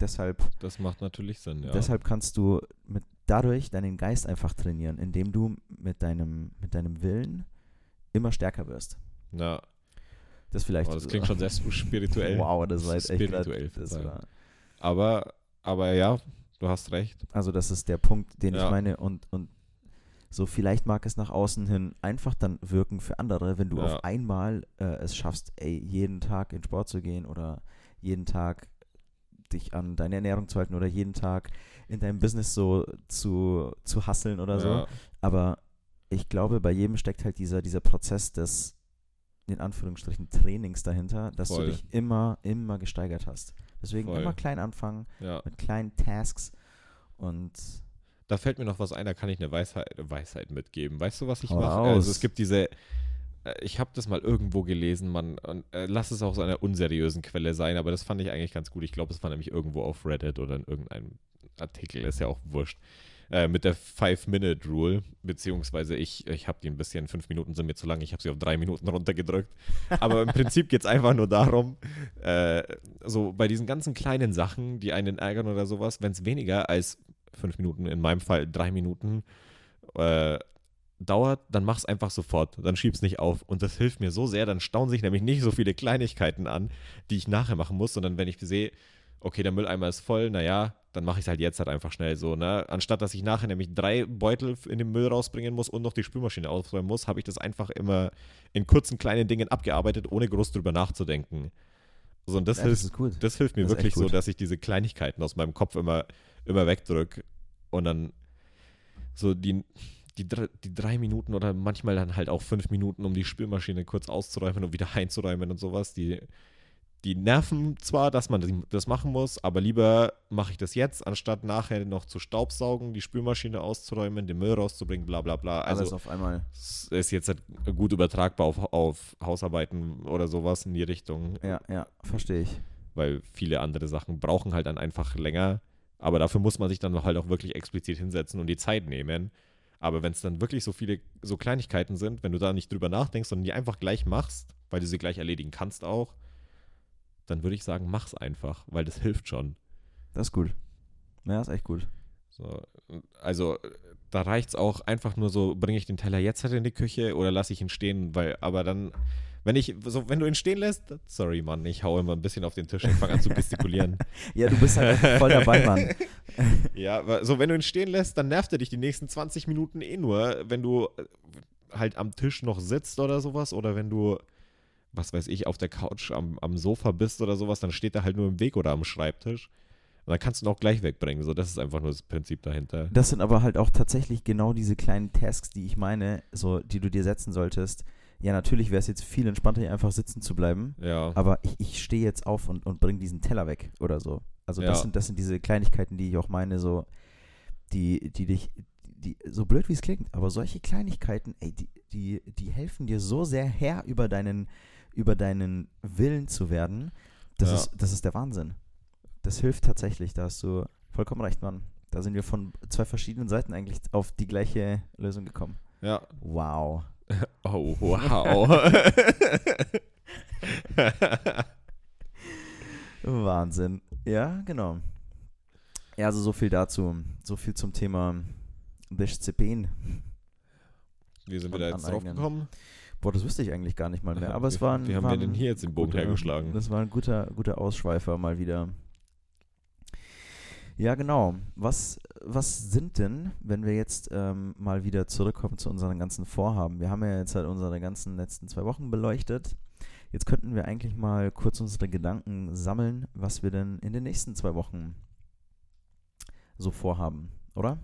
Deshalb, das macht natürlich Sinn, ja. deshalb kannst du mit, dadurch deinen Geist einfach trainieren, indem du mit deinem, mit deinem Willen immer stärker wirst. ja. Das vielleicht. Oh, das klingt schon *laughs* sehr spirituell. Wow, das war jetzt echt grad- Spirituell, das war, Aber, aber ja, du hast recht. Also das ist der Punkt, den ich Ja. meine und, und so vielleicht mag es nach außen hin einfach dann wirken für andere, wenn du Ja. auf einmal äh, es schaffst, ey, jeden Tag in Sport zu gehen oder jeden Tag dich an deine Ernährung zu halten oder jeden Tag in deinem Business so zu, zu hasseln oder so. Ja, Aber ich glaube, bei jedem steckt halt dieser, dieser Prozess des, in Anführungsstrichen, Trainings dahinter, dass Voll. du dich immer, immer gesteigert hast. Deswegen Voll. immer klein anfangen, ja. mit kleinen Tasks und Da fällt mir noch was ein, da kann ich eine Weisheit, Weisheit mitgeben. Weißt du, was ich mache? Also es gibt diese, äh, ich habe das mal irgendwo gelesen, man, und, äh, lass es auch so einer unseriösen Quelle sein, aber das fand ich eigentlich ganz gut. Ich glaube, es war nämlich irgendwo auf Reddit oder in irgendeinem Artikel, ist ja auch wurscht. Äh, mit der Five-Minute-Rule, beziehungsweise ich, ich habe die ein bisschen, fünf Minuten sind mir zu lang, ich habe sie auf drei Minuten runtergedrückt. Aber im Prinzip geht es einfach nur darum, äh, so bei diesen ganzen kleinen Sachen, die einen ärgern oder sowas, wenn es weniger als fünf Minuten, in meinem Fall drei Minuten, äh, dauert, dann mach's einfach sofort. Dann schieb's nicht auf. Und das hilft mir so sehr. Dann stauen sich nämlich nicht so viele Kleinigkeiten an, die ich nachher machen muss, sondern wenn ich sehe, okay, der Mülleimer ist voll, naja, dann mache ich es halt jetzt halt einfach schnell so, ne? Anstatt dass ich nachher nämlich drei Beutel in den Müll rausbringen muss und noch die Spülmaschine ausräumen muss, habe ich das einfach immer in kurzen kleinen Dingen abgearbeitet, ohne groß drüber nachzudenken. So, und das Ja, hilft gut. das hilft mir Das wirklich so, dass ich diese Kleinigkeiten aus meinem Kopf immer, immer wegdrücke und dann so die, die, die drei Minuten oder manchmal dann halt auch fünf Minuten, um die Spülmaschine kurz auszuräumen und wieder *laughs* einzuräumen und sowas, die, die nerven zwar, dass man das machen muss, aber lieber mache ich das jetzt, anstatt nachher noch zu staubsaugen, die Spülmaschine auszuräumen, den Müll rauszubringen, bla bla bla. Alles Also auf einmal. es ist jetzt halt gut übertragbar auf, auf Hausarbeiten oder sowas in die Richtung Ja, ja, verstehe ich. weil viele andere Sachen brauchen halt dann einfach länger. Aber dafür muss man sich dann halt auch wirklich explizit hinsetzen und die Zeit nehmen. Aber wenn es dann wirklich so viele so Kleinigkeiten sind, wenn du da nicht drüber nachdenkst, sondern die einfach gleich machst, weil du sie gleich erledigen kannst auch, dann würde ich sagen, mach's einfach, weil das hilft schon. Das ist gut. Ja, ist echt gut. So, also da reicht's auch einfach nur so, bringe ich den Teller jetzt halt in die Küche oder lasse ich ihn stehen, weil, aber dann, wenn ich, so, wenn du ihn stehen lässt, sorry Mann, ich hau immer ein bisschen auf den Tisch und fange an zu *laughs* gestikulieren. Ja, du bist halt voll dabei, Mann. *laughs* Ja, aber so wenn du ihn stehen lässt, dann nervt er dich die nächsten 20 Minuten eh nur, wenn du halt am Tisch noch sitzt oder sowas oder wenn du, was weiß ich, auf der Couch am, am Sofa bist oder sowas, dann steht er halt nur im Weg oder am Schreibtisch. Und dann kannst du ihn auch gleich wegbringen. So, das ist einfach nur das Prinzip dahinter. Das sind aber halt auch tatsächlich genau diese kleinen Tasks, die ich meine, so, die du dir setzen solltest. Ja, natürlich wäre es jetzt viel entspannter, hier einfach sitzen zu bleiben. Ja. Aber ich, ich stehe jetzt auf und, und bringe diesen Teller weg oder so. Also Ja. das sind, das sind diese Kleinigkeiten, die ich auch meine, so, die, die dich, die, so blöd wie es klingt, aber solche Kleinigkeiten, ey, die, die, die helfen dir so sehr Herr über deinen, über deinen Willen zu werden. Das, Ja. ist, das ist der Wahnsinn. Das hilft tatsächlich, da hast du vollkommen recht, Mann. Da sind wir von zwei verschiedenen Seiten eigentlich auf die gleiche Lösung gekommen. Ja. Wow. *laughs* Oh, wow. *laughs* Wahnsinn. Ja, genau. Ja, also so viel dazu. So viel zum Thema Disziplin. Wie sind wir da jetzt drauf gekommen? Boah, das wüsste ich eigentlich gar nicht mal mehr. Aber es war ein, Wie haben wir denn hier jetzt den Bogen guter- hergeschlagen? Das war ein guter, guter Ausschweifer mal wieder. Ja, genau. Was, was sind denn, wenn wir jetzt ähm, mal wieder zurückkommen zu unseren ganzen Vorhaben? Wir haben ja jetzt halt unsere ganzen letzten zwei Wochen beleuchtet. Jetzt könnten wir eigentlich mal kurz unsere Gedanken sammeln, was wir denn in den nächsten zwei Wochen so vorhaben, oder?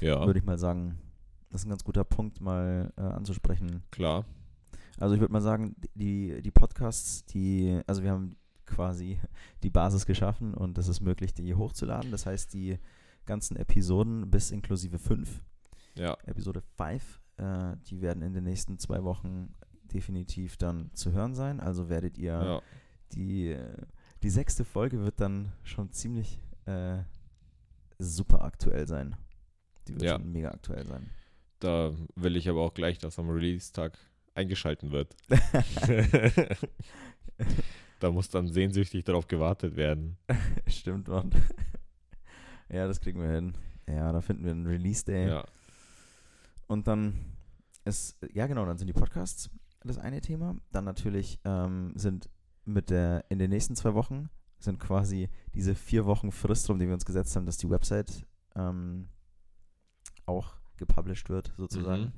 Ja, Würde ich mal sagen. Das ist ein ganz guter Punkt, mal äh, anzusprechen. klar. Also ich würde mal sagen, die, die Podcasts, die, also wir haben quasi *laughs* die Basis geschaffen und es ist möglich, die hochzuladen. Das heißt, die ganzen Episoden bis inklusive 5, Ja, Episode 5, äh, die werden in den nächsten zwei Wochen definitiv dann zu hören sein. Also werdet ihr ja. die, die sechste Folge wird dann schon ziemlich äh, super aktuell sein. Die wird Ja. schon mega aktuell sein. Da will ich aber auch gleich, dass am Release-Tag eingeschalten wird. *laughs* *laughs* da muss dann sehnsüchtig darauf gewartet werden. *laughs* Stimmt, Mann. ja, das kriegen wir hin. Ja, da finden wir einen Release-Day. Ja, Und dann ist, ja genau, dann sind die Podcasts das eine Thema. Dann natürlich ähm, sind mit der, in den nächsten zwei Wochen sind quasi diese vier Wochen Frist rum, die wir uns gesetzt haben, dass die Website ähm, auch gepublished wird, sozusagen. Mhm.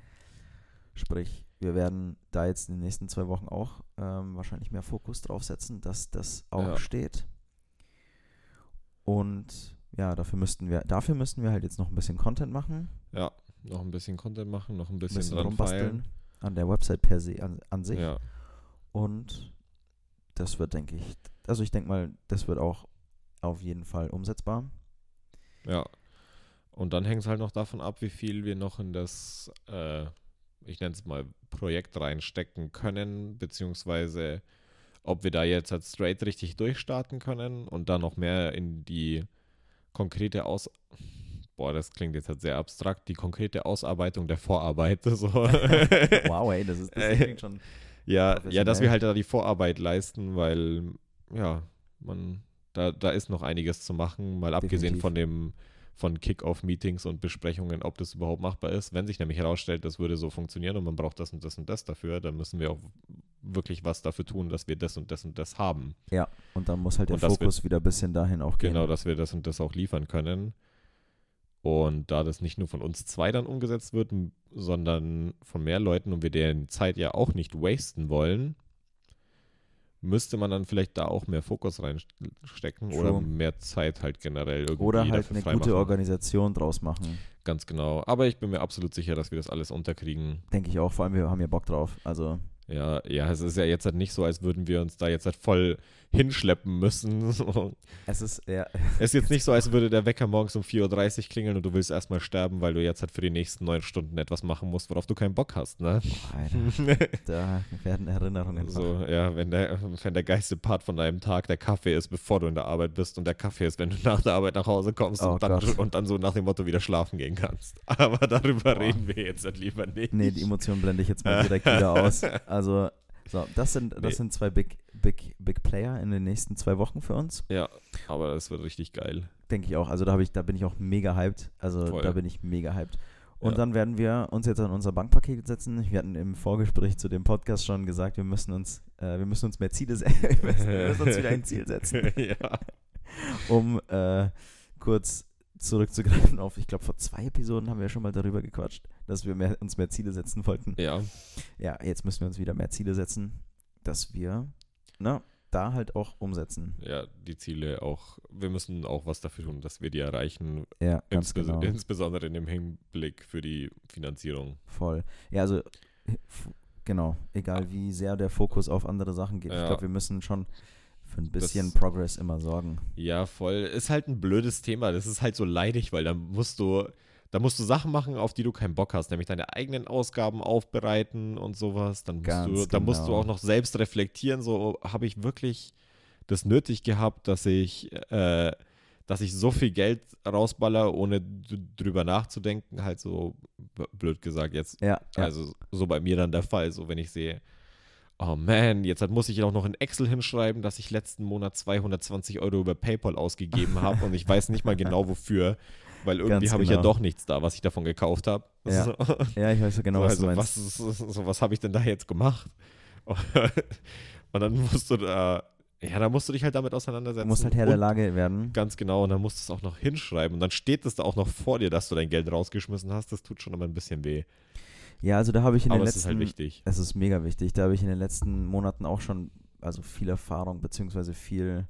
Sprich, wir werden da jetzt in den nächsten zwei Wochen auch ähm, wahrscheinlich mehr Fokus drauf setzen, dass das auch Ja. steht. Und ja, dafür müssten wir, dafür müssten wir halt jetzt noch ein bisschen Content machen, ja. Noch ein bisschen Content machen, noch ein bisschen, bisschen rumbasteln an der Website per se an, an sich. Ja, Und das wird, denke ich, also ich denke mal, das wird auch auf jeden Fall umsetzbar. ja. Und dann hängt es halt noch davon ab, wie viel wir noch in das, äh, ich nenne es mal, Projekt reinstecken können, beziehungsweise ob wir da jetzt halt straight richtig durchstarten können und dann noch mehr in die konkrete Aus... Boah, das klingt jetzt halt sehr abstrakt, die konkrete Ausarbeitung der Vorarbeit. *laughs* So. *laughs* wow, ey, das ist das Äh, klingt schon. Ja, ja, dass wir halt da die Vorarbeit leisten, weil, ja, man, da, da ist noch einiges zu machen, mal abgesehen Definitiv. von dem, von Kick-Off-Meetings und Besprechungen, ob das überhaupt machbar ist. Wenn sich nämlich herausstellt, das würde so funktionieren und man braucht das und das und das dafür, dann müssen wir auch wirklich was dafür tun, dass wir das und das und das haben. Ja, und dann muss halt der Fokus wieder ein bisschen dahin auch gehen. Genau, dass wir das und das auch liefern können. Und da das nicht nur von uns zwei dann umgesetzt wird, sondern von mehr Leuten und wir deren Zeit ja auch nicht wasten wollen, müsste man dann vielleicht da auch mehr Fokus reinstecken oder True. mehr Zeit halt generell irgendwie Oder halt eine gute Organisation draus machen. Ganz genau. Aber ich bin mir absolut sicher, dass wir das alles unterkriegen. Denke ich auch, vor allem wir haben ja Bock drauf. Also, Ja, ja, es ist ja jetzt halt nicht so, als würden wir uns da jetzt halt voll hinschleppen müssen. *laughs* Es ist ja, Es ist jetzt nicht so, als würde der Wecker morgens um 4.30 Uhr klingeln und du willst erstmal sterben, weil du jetzt halt für die nächsten neun Stunden etwas machen musst, worauf du keinen Bock hast, ne? Alter, *laughs* da werden Erinnerungen. so, ja, wenn der, wenn der geilste Part von deinem Tag der Kaffee ist, bevor du in der Arbeit bist und der Kaffee ist, wenn du nach der Arbeit nach Hause kommst Oh und, dann, und dann so nach dem Motto wieder schlafen gehen kannst. *laughs* Aber darüber Boah. reden wir jetzt halt lieber nicht. Nee, die Emotionen blende ich jetzt mal direkt wieder aus. Also, so, das sind, das Nee. sind zwei Big, Big, Big Player in den nächsten zwei Wochen für uns. Ja, aber das wird richtig geil. Denke ich auch. Also da habe ich, da bin ich auch mega hyped. Also Voll. da bin ich mega hyped. Und Ja. dann werden wir uns jetzt an unser Bankpaket setzen. Wir hatten im Vorgespräch zu dem Podcast schon gesagt, wir müssen uns, äh, wir müssen uns mehr Ziele setzen. *laughs* wir müssen wir müssen uns wieder ein Ziel setzen, *laughs* ja. um äh, kurz zurückzugreifen auf, ich glaube, vor zwei Episoden haben wir schon mal darüber gequatscht, dass wir mehr, uns mehr Ziele setzen wollten. ja, Ja, jetzt müssen wir uns wieder mehr Ziele setzen, dass wir na, da halt auch umsetzen. ja, die Ziele auch, wir müssen auch was dafür tun, dass wir die erreichen, Ja, ganz Inspes genau. insbesondere in dem Hinblick für die Finanzierung. Voll. Ja, also genau, egal wie sehr der Fokus auf andere Sachen geht. Ich Ja. glaube, wir müssen schon für ein bisschen Das- Progress immer sorgen. Ja, voll. Ist halt ein blödes Thema. Das ist halt so leidig, weil da musst du, da musst du Sachen machen, auf die du keinen Bock hast, nämlich deine eigenen Ausgaben aufbereiten und sowas. Dann musst Ganz du, da musst du genau. auch noch selbst reflektieren. So habe ich wirklich das nötig gehabt, dass ich, äh, dass ich so viel Geld rausballer, ohne drüber nachzudenken. Halt so blöd gesagt jetzt. Ja, ja. Also so bei mir dann der Fall, so wenn ich sehe, oh man, jetzt hat- muss ich auch noch in Excel hinschreiben, dass ich letzten Monat 220 Euro über PayPal ausgegeben *laughs* habe und ich weiß nicht mal genau wofür, weil irgendwie habe ich ja genau. doch nichts da, was ich davon gekauft habe. Ja, So, ja, ich weiß ja genau, was also du meinst. was, so, was habe ich denn da jetzt gemacht? *laughs* und dann musst du da, ja, da musst du dich halt damit auseinandersetzen. Du musst halt Herr der Lage werden. Ganz genau, und dann musst du es auch noch hinschreiben und dann steht es da auch noch vor dir, dass du dein Geld rausgeschmissen hast. Das tut schon immer ein bisschen weh. Ja, also da habe ich in Aber den es ist letzten halt wichtig. Es ist mega wichtig. Da habe ich in den letzten Monaten auch schon also viel Erfahrung beziehungsweise viel,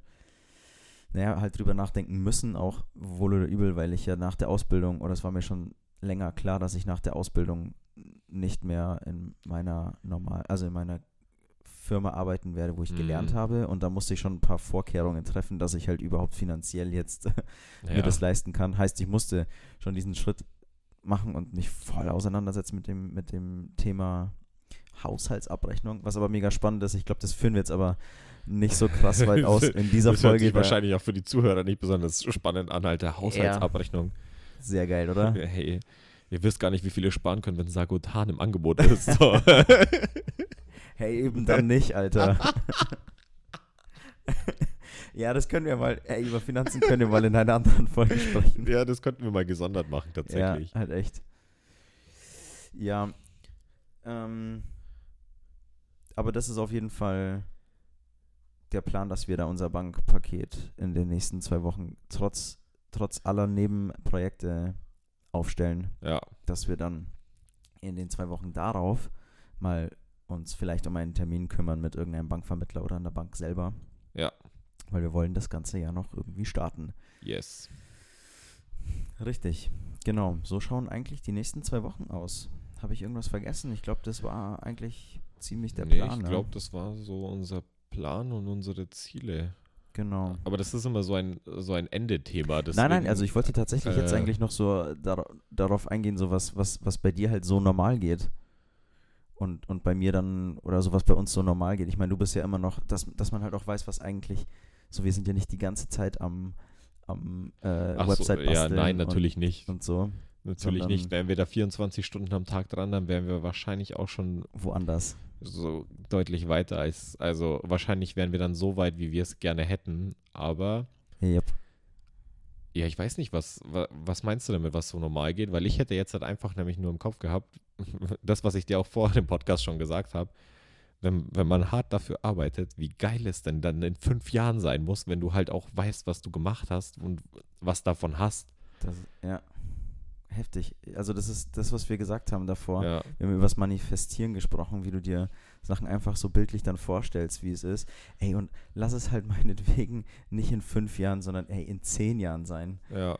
naja, halt drüber nachdenken müssen, auch wohl oder übel, weil ich ja nach der Ausbildung, oder es war mir schon länger klar, dass ich nach der Ausbildung nicht mehr in meiner normal, also in meiner Firma arbeiten werde, wo ich Mhm. gelernt habe. Und da musste ich schon ein paar Vorkehrungen treffen, dass ich halt überhaupt finanziell jetzt *laughs* mir Ja. das leisten kann. Heißt, ich musste schon diesen Schritt machen und mich voll auseinandersetzen mit dem, mit dem Thema Haushaltsabrechnung, was aber mega spannend ist. Ich glaube, das führen wir jetzt aber nicht so krass weit aus *laughs* in dieser das hört Folge. sich da- wahrscheinlich auch für die Zuhörer nicht besonders spannend an, Alter. Haushaltsabrechnung. Sehr geil, oder? *laughs* Hey, ihr wisst gar nicht, wie viel ihr sparen könnt, wenn Sagotan im Angebot ist. So. *laughs* Hey, eben dann nicht, Alter. ja, das können wir mal, ey, über Finanzen können wir mal in einer anderen Folge sprechen. ja, das könnten wir mal gesondert machen, tatsächlich. Ja, halt echt. Ja. Ähm, aber das ist auf jeden Fall der Plan, dass wir da unser Bankpaket in den nächsten zwei Wochen trotz, trotz aller Nebenprojekte aufstellen, Ja, dass wir dann in den zwei Wochen darauf mal uns vielleicht um einen Termin kümmern mit irgendeinem Bankvermittler oder an der Bank selber. Ja. Weil wir wollen das Ganze ja noch irgendwie starten. yes. Richtig, genau. So schauen eigentlich die nächsten zwei Wochen aus. Habe ich irgendwas vergessen? Ich glaube, das war eigentlich ziemlich der nee, Plan. ich ne? glaube, das war so unser Plan und unsere Ziele. Genau. Aber das ist immer so ein, so ein Endethema. Nein, nein, also ich wollte tatsächlich jetzt äh, eigentlich noch so dar darauf eingehen, so was, was, was bei dir halt so normal geht. Und, und bei mir dann, oder so was bei uns so normal geht. Ich meine, du bist ja immer noch, dass, dass man halt auch weiß, was eigentlich, so wir sind ja nicht die ganze Zeit am, am äh, Ach so, Website ja, basteln nein, natürlich und, nicht. und so, Natürlich sondern- nicht. Wären wir da 24 Stunden am Tag dran, dann wären wir wahrscheinlich auch schon woanders. so deutlich weiter als, also wahrscheinlich wären wir dann so weit, wie wir es gerne hätten, aber Yep. ja, ich weiß nicht, was, wa- was meinst du damit, was so normal geht? Weil ich hätte jetzt halt einfach nämlich nur im Kopf gehabt, *laughs* das, was ich dir auch vor dem Podcast schon gesagt habe, wenn, wenn man hart dafür arbeitet, wie geil es denn dann in fünf Jahren sein muss, wenn du halt auch weißt, was du gemacht hast und was davon hast. Das, ja. Heftig. Also das ist das, was wir gesagt haben davor. Ja, Wir haben über das Manifestieren gesprochen, wie du dir Sachen einfach so bildlich dann vorstellst, wie es ist. Ey, und lass es halt *laughs* meinetwegen nicht in fünf Jahren, sondern ey, in zehn Jahren sein. ja,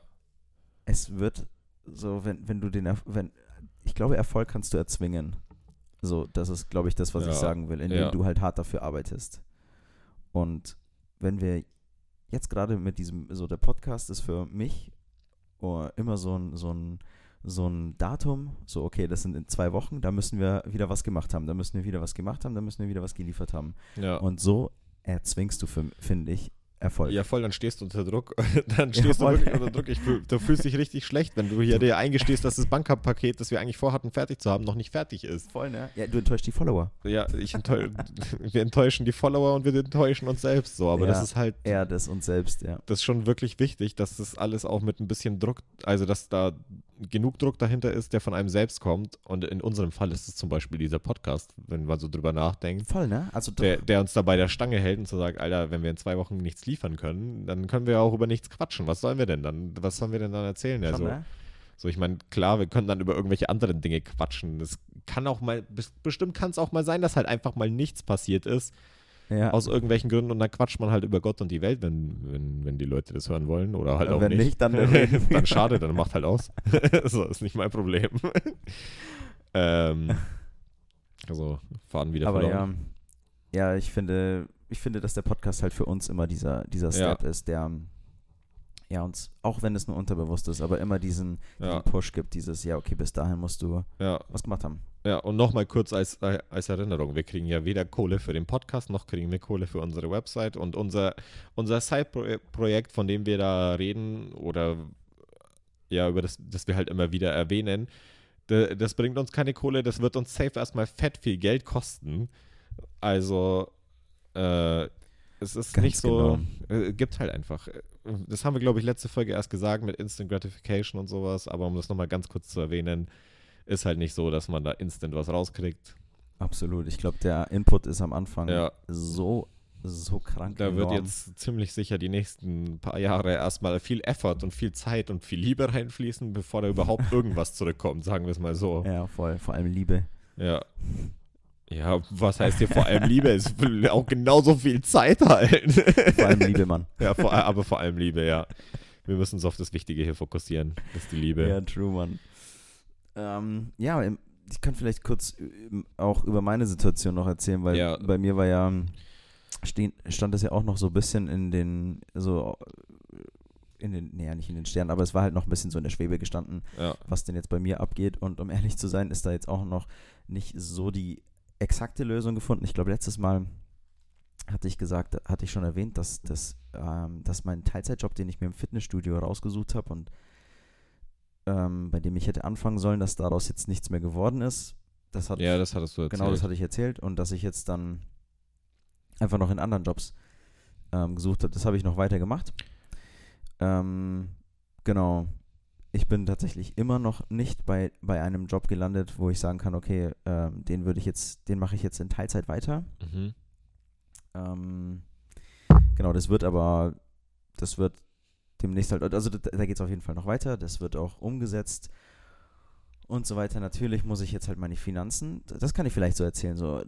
Es wird so, wenn, wenn du den, wenn, ich glaube, Erfolg kannst du erzwingen. So, das ist, glaube ich, das, was Ja, ich sagen will, indem ja. du halt hart dafür arbeitest. Und wenn wir jetzt gerade mit diesem, so der Podcast ist für mich oh, immer so ein, so ein, so ein Datum, so okay, das sind in zwei Wochen, da müssen wir wieder was gemacht haben, da müssen wir wieder was gemacht haben, da müssen wir wieder was geliefert haben. ja. Und so erzwingst du, finde ich, Erfolg. Ja, voll, dann stehst du unter Druck. *laughs* Dann stehst voll. du wirklich unter Druck. Ich du fühlst dich richtig schlecht, wenn du hier dir eingestehst, dass das Bankpaket, das wir eigentlich vorhatten, fertig zu haben, noch nicht fertig ist. Voll, ne? Ja, du enttäuschst die Follower. Ja, ich enttäu *laughs* wir enttäuschen die Follower und wir enttäuschen uns selbst so. Aber Ja. das ist halt, Er das uns selbst, ja. das ist schon wirklich wichtig, dass das alles auch mit ein bisschen Druck, also dass da genug Druck dahinter ist, der von einem selbst kommt. Und in unserem Fall ist es zum Beispiel dieser Podcast, wenn man so drüber nachdenkt. Voll, ne? Also Der, der uns da bei der Stange hält und so sagt, Alter, wenn wir in zwei Wochen nichts liefern können, dann können wir ja auch über nichts quatschen. Was sollen wir denn dann? Was sollen wir denn dann erzählen? schon, also, ne? so, ich meine, klar, wir können dann über irgendwelche anderen Dinge quatschen. Es kann auch mal, bes- bestimmt kann es auch mal sein, dass halt einfach mal nichts passiert ist, Ja. aus irgendwelchen Gründen, und dann quatscht man halt über Gott und die Welt, wenn, wenn, wenn die Leute das hören wollen. Oder halt Und auch wenn nicht. nicht, dann *laughs* dann schade, dann macht halt aus. *laughs* so, ist nicht mein Problem. *laughs* ähm, also, fahren wieder Aber verloren. ja, ja, ich finde, ich finde, dass der Podcast halt für uns immer dieser, dieser Step ist, der ja uns, auch wenn es nur unterbewusst ist, aber immer diesen, Ja. diesen Push gibt, dieses, ja, okay, bis dahin musst du Ja, was gemacht haben. Ja und nochmal kurz als, als Erinnerung, wir kriegen ja weder Kohle für den Podcast, noch kriegen wir Kohle für unsere Website und unser, unser Side-Projekt, von dem wir da reden oder ja, über das, das wir halt immer wieder erwähnen, da- das bringt uns keine Kohle, das wird uns safe erstmal fett viel Geld kosten. Also, äh, es ist Ganz nicht so, genau. äh, gibt halt einfach. Das haben wir, glaube ich, letzte Folge erst gesagt mit Instant Gratification und sowas, aber um das nochmal ganz kurz zu erwähnen, ist halt nicht so, dass man da instant was rauskriegt. Absolut. Ich glaube, der Input ist am Anfang Ja. so, so krank. Da wird enorm. jetzt ziemlich sicher die nächsten paar Jahre erstmal viel Effort und viel Zeit und viel Liebe reinfließen, bevor da überhaupt *laughs* irgendwas zurückkommt, sagen wir es mal so. Ja, voll. Vor allem Liebe. Ja. Ja, was heißt hier vor allem Liebe? Es will auch genauso viel Zeit halt. Vor allem Liebe, Mann. *laughs* ja, vor, aber vor allem Liebe, ja. Wir müssen uns auf das Wichtige hier fokussieren. Das ist die Liebe. Ja, true, Mann. Ähm, ja, ich kann vielleicht kurz ähm, auch über meine Situation noch erzählen, weil Ja. bei mir war ja, stand das ja auch noch so ein bisschen in den, so, in den, naja, nicht in den Sternen, aber es war halt noch ein bisschen so in der Schwebe gestanden, Ja. was denn jetzt bei mir abgeht. Und um ehrlich zu sein, ist da jetzt auch noch nicht so die exakte Lösung gefunden. Ich glaube, letztes Mal hatte ich gesagt, hatte ich schon erwähnt, dass, dass, ähm, dass mein Teilzeitjob, den ich mir im Fitnessstudio rausgesucht habe und ähm, bei dem ich hätte anfangen sollen, dass daraus jetzt nichts mehr geworden ist. Das hat, ja, das hattest du erzählt. genau das hatte ich erzählt und dass ich jetzt dann einfach noch in anderen Jobs ähm, gesucht habe. Das habe ich noch weiter gemacht. Ähm, genau. Ich bin tatsächlich immer noch nicht bei, bei einem Job gelandet, wo ich sagen kann, okay, ähm, den würde ich jetzt, den mache ich jetzt in Teilzeit weiter. Mhm. Ähm, genau, das wird aber, das wird demnächst halt, also da, da geht es auf jeden Fall noch weiter, das wird auch umgesetzt und so weiter. Natürlich muss ich jetzt halt meine Finanzen, das kann ich vielleicht so erzählen, so,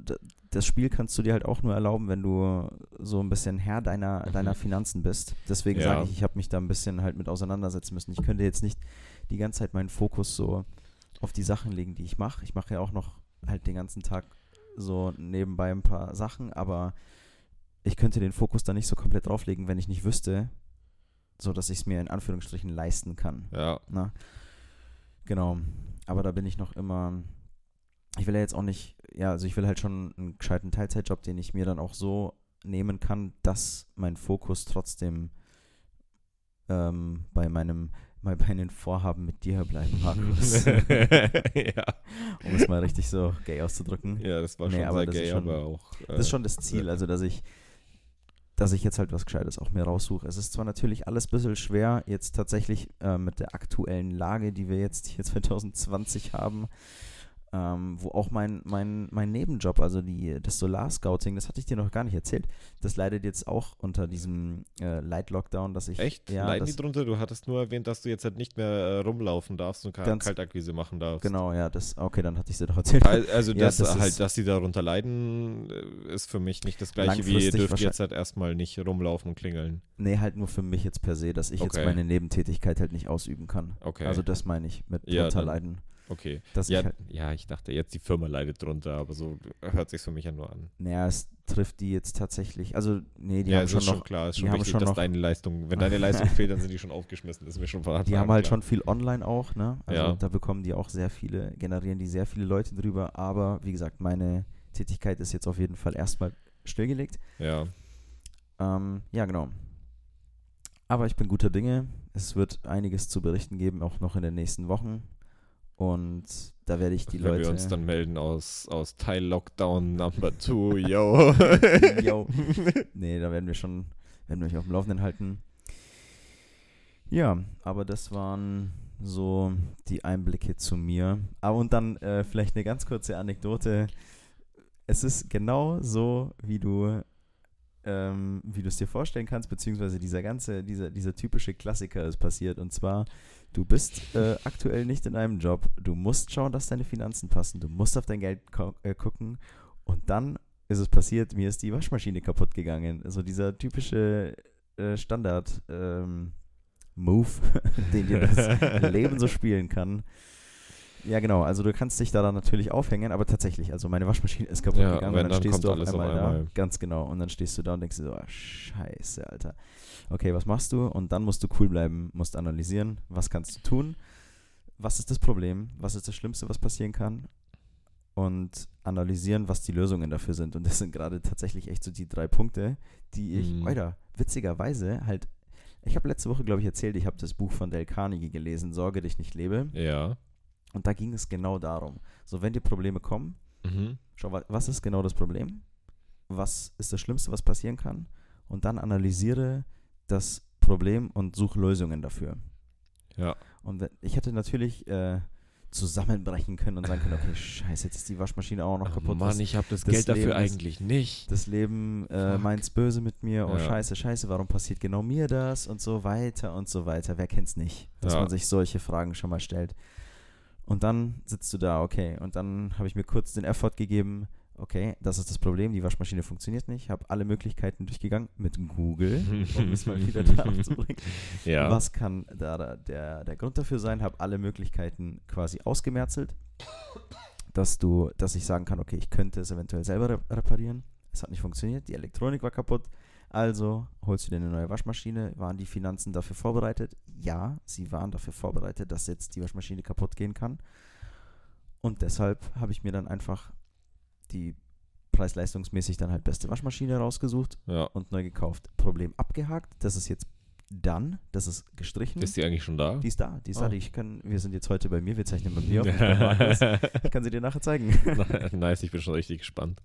das Spiel kannst du dir halt auch nur erlauben, wenn du so ein bisschen Herr deiner, Mhm. deiner Finanzen bist. Deswegen Ja. sage ich, ich habe mich da ein bisschen halt mit auseinandersetzen müssen. Ich könnte jetzt nicht die ganze Zeit meinen Fokus so auf die Sachen legen, die ich mache. Ich mache ja auch noch halt den ganzen Tag so nebenbei ein paar Sachen, aber ich könnte den Fokus da nicht so komplett drauflegen, wenn ich nicht wüsste, so dass ich es mir in Anführungsstrichen leisten kann. Ja. Na? Genau. Aber da bin ich noch immer. Ich will ja jetzt auch nicht, ja, also ich will halt schon einen gescheiten Teilzeitjob, den ich mir dann auch so nehmen kann, dass mein Fokus trotzdem ähm, bei meinem, bei meinen Vorhaben mit dir bleiben, *laughs* Markus. ja. um es mal richtig so gay auszudrücken. ja, das war Nee, schon aber sehr gay, schon- aber auch. Äh, Das ist schon das Ziel, also dass ich, dass ich jetzt halt was Gescheites auch mir raussuche. Es ist zwar natürlich alles ein bisschen schwer, jetzt tatsächlich äh, mit der aktuellen Lage, die wir jetzt hier *laughs* 2020 haben, ähm, wo auch mein, mein, mein Nebenjob, also die, das Solarscouting, das hatte ich dir noch gar nicht erzählt, das leidet jetzt auch unter diesem äh, Light-Lockdown, dass ich... Echt? Ja, Leiden die drunter? Du hattest nur erwähnt, dass du jetzt halt nicht mehr äh, rumlaufen darfst und Ganz- Kaltakquise machen darfst. Genau, ja, das... Okay, dann hatte ich sie doch erzählt. Al- Also, *laughs* Ja, das, das halt, dass sie darunter leiden, äh, ist für mich nicht das gleiche wie ihr dürft jetzt halt erstmal nicht rumlaufen und klingeln. Nee, halt nur für mich jetzt per se, dass ich jetzt Okay. meine Nebentätigkeit halt nicht ausüben kann. Okay. Also das meine ich mit Ja, drunter dann- leiden. Okay. Dass Ja, ich halt, ja, ich dachte jetzt, die Firma leidet drunter, aber so hört sich für mich ja nur an. naja, es trifft die jetzt tatsächlich, also nee, die ja, haben schon ist schon noch, klar, ist schon wichtig, schon dass noch- deine Leistung, wenn deine Leistung *laughs* fehlt, dann sind die schon aufgeschmissen, das ist mir schon von die haben halt klar. schon viel online auch, ne? Also Ja. da bekommen die auch sehr viele, generieren die sehr viele Leute drüber, aber wie gesagt, meine Tätigkeit ist jetzt auf jeden Fall erstmal stillgelegt. Ja, Ähm, ja, genau. Aber ich bin guter Dinge. Es wird einiges zu berichten geben, auch noch in den nächsten Wochen. Und da werde ich die wenn Leute. wir uns dann melden aus, aus Teil Lockdown Number 2, *laughs* yo. Yo. Nee, da werden wir schon, werden wir euch auf dem Laufenden halten. Ja, aber das waren so die Einblicke zu mir. Ah, und dann äh, vielleicht eine ganz kurze Anekdote. Es ist genau so, wie du ähm, wie du es dir vorstellen kannst, beziehungsweise dieser ganze, dieser, dieser typische Klassiker ist passiert. Und zwar, du bist äh, aktuell nicht in einem Job, du musst schauen, dass deine Finanzen passen, du musst auf dein Geld äh, gucken und dann ist es passiert, mir ist die Waschmaschine kaputt gegangen. Also dieser typische äh, Standard ähm, Move, *laughs* den dir das *laughs* Leben so spielen kann. Ja, genau. Also du kannst dich daran natürlich aufhängen, aber tatsächlich, also meine Waschmaschine ist kaputt Ja, gegangen und dann dann stehst du auf alles auf einmal, da. einmal. Ganz genau. Und dann stehst du da und denkst dir so, ah, scheiße, Alter. Okay, was machst du? Und dann musst du cool bleiben, musst analysieren, was kannst du tun? Was ist das Problem? Was ist das Schlimmste, was passieren kann? Und analysieren, was die Lösungen dafür sind. Und das sind gerade tatsächlich echt so die drei Punkte, die ich, Mhm. Alter, witzigerweise halt, ich habe letzte Woche, glaube ich, erzählt, ich habe das Buch von Dale Carnegie gelesen, Sorge dich nicht lebe. Ja. Und da ging es genau darum. So, wenn dir Probleme kommen, Mhm. schau, wa- was ist genau das Problem? Was ist das Schlimmste, was passieren kann? Und dann analysiere das Problem und such Lösungen dafür. Ja. Und ich hätte natürlich äh, zusammenbrechen können und sagen können, okay, *laughs* scheiße, jetzt ist die Waschmaschine auch noch Ach kaputt. Mann, ich habe das, das Geld dafür Leben ist- eigentlich nicht. das Leben äh, meint's böse mit mir, oh Ja. scheiße, scheiße, warum passiert genau mir das und so weiter und so weiter. Wer kennt's nicht, dass Ja. man sich solche Fragen schon mal stellt. Und dann sitzt du da, okay, und dann habe ich mir kurz den Effort gegeben, okay, das ist das Problem, die Waschmaschine funktioniert nicht, habe alle Möglichkeiten durchgegangen mit Google, um es mal wieder *laughs* darauf zu bringen. Ja. Was kann da, da der, der Grund dafür sein? Habe alle Möglichkeiten quasi ausgemerzelt, dass du, dass ich sagen kann, okay, ich könnte es eventuell selber re reparieren. Es hat nicht funktioniert, die Elektronik war kaputt. Also holst du dir eine neue Waschmaschine. Waren die Finanzen dafür vorbereitet? Ja, sie waren dafür vorbereitet, dass jetzt die Waschmaschine kaputt gehen kann. Und deshalb habe ich mir dann einfach die preis-leistungsmäßig dann halt beste Waschmaschine rausgesucht ja. und neu gekauft. Problem abgehakt. Das ist jetzt dann, das ist gestrichen. Ist die eigentlich schon da? die ist da, die ist da. Oh. Die ich kann, wir sind jetzt heute bei mir, wir zeichnen bei mir auf. *laughs* Ich kann sie dir nachher zeigen. *laughs* nice, ich bin schon richtig gespannt.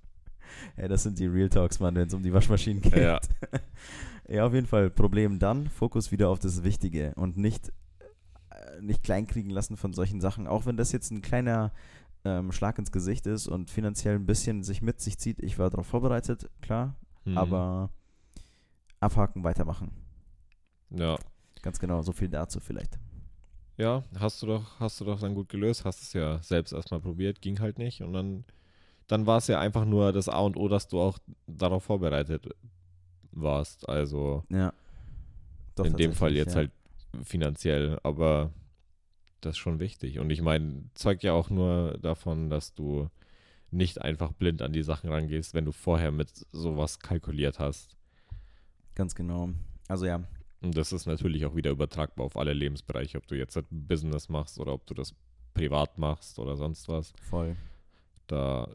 Ey, das sind die Real Talks, Mann, wenn es um die Waschmaschinen geht. Ja. *laughs* ja, auf jeden Fall. Problem dann, Fokus wieder auf das Wichtige und nicht, äh, nicht kleinkriegen lassen von solchen Sachen. Auch wenn das jetzt ein kleiner ähm, Schlag ins Gesicht ist und finanziell ein bisschen sich mit sich zieht. Ich war darauf vorbereitet, klar, Mhm. aber abhaken, weitermachen. Ja. Ganz genau, so viel dazu vielleicht. Ja, hast du doch, hast du doch dann gut gelöst, hast es ja selbst erstmal probiert, ging halt nicht und dann, dann war es ja einfach nur das A und O, dass du auch darauf vorbereitet warst. Also Ja. Doch, in dem Fall jetzt ja. halt finanziell, aber das ist schon wichtig. Und ich meine, zeugt ja auch nur davon, dass du nicht einfach blind an die Sachen rangehst, wenn du vorher mit sowas kalkuliert hast. Ganz genau. Also ja, Und das ist natürlich auch wieder übertragbar auf alle Lebensbereiche, ob du jetzt ein Business machst oder ob du das privat machst oder sonst was. voll. Da,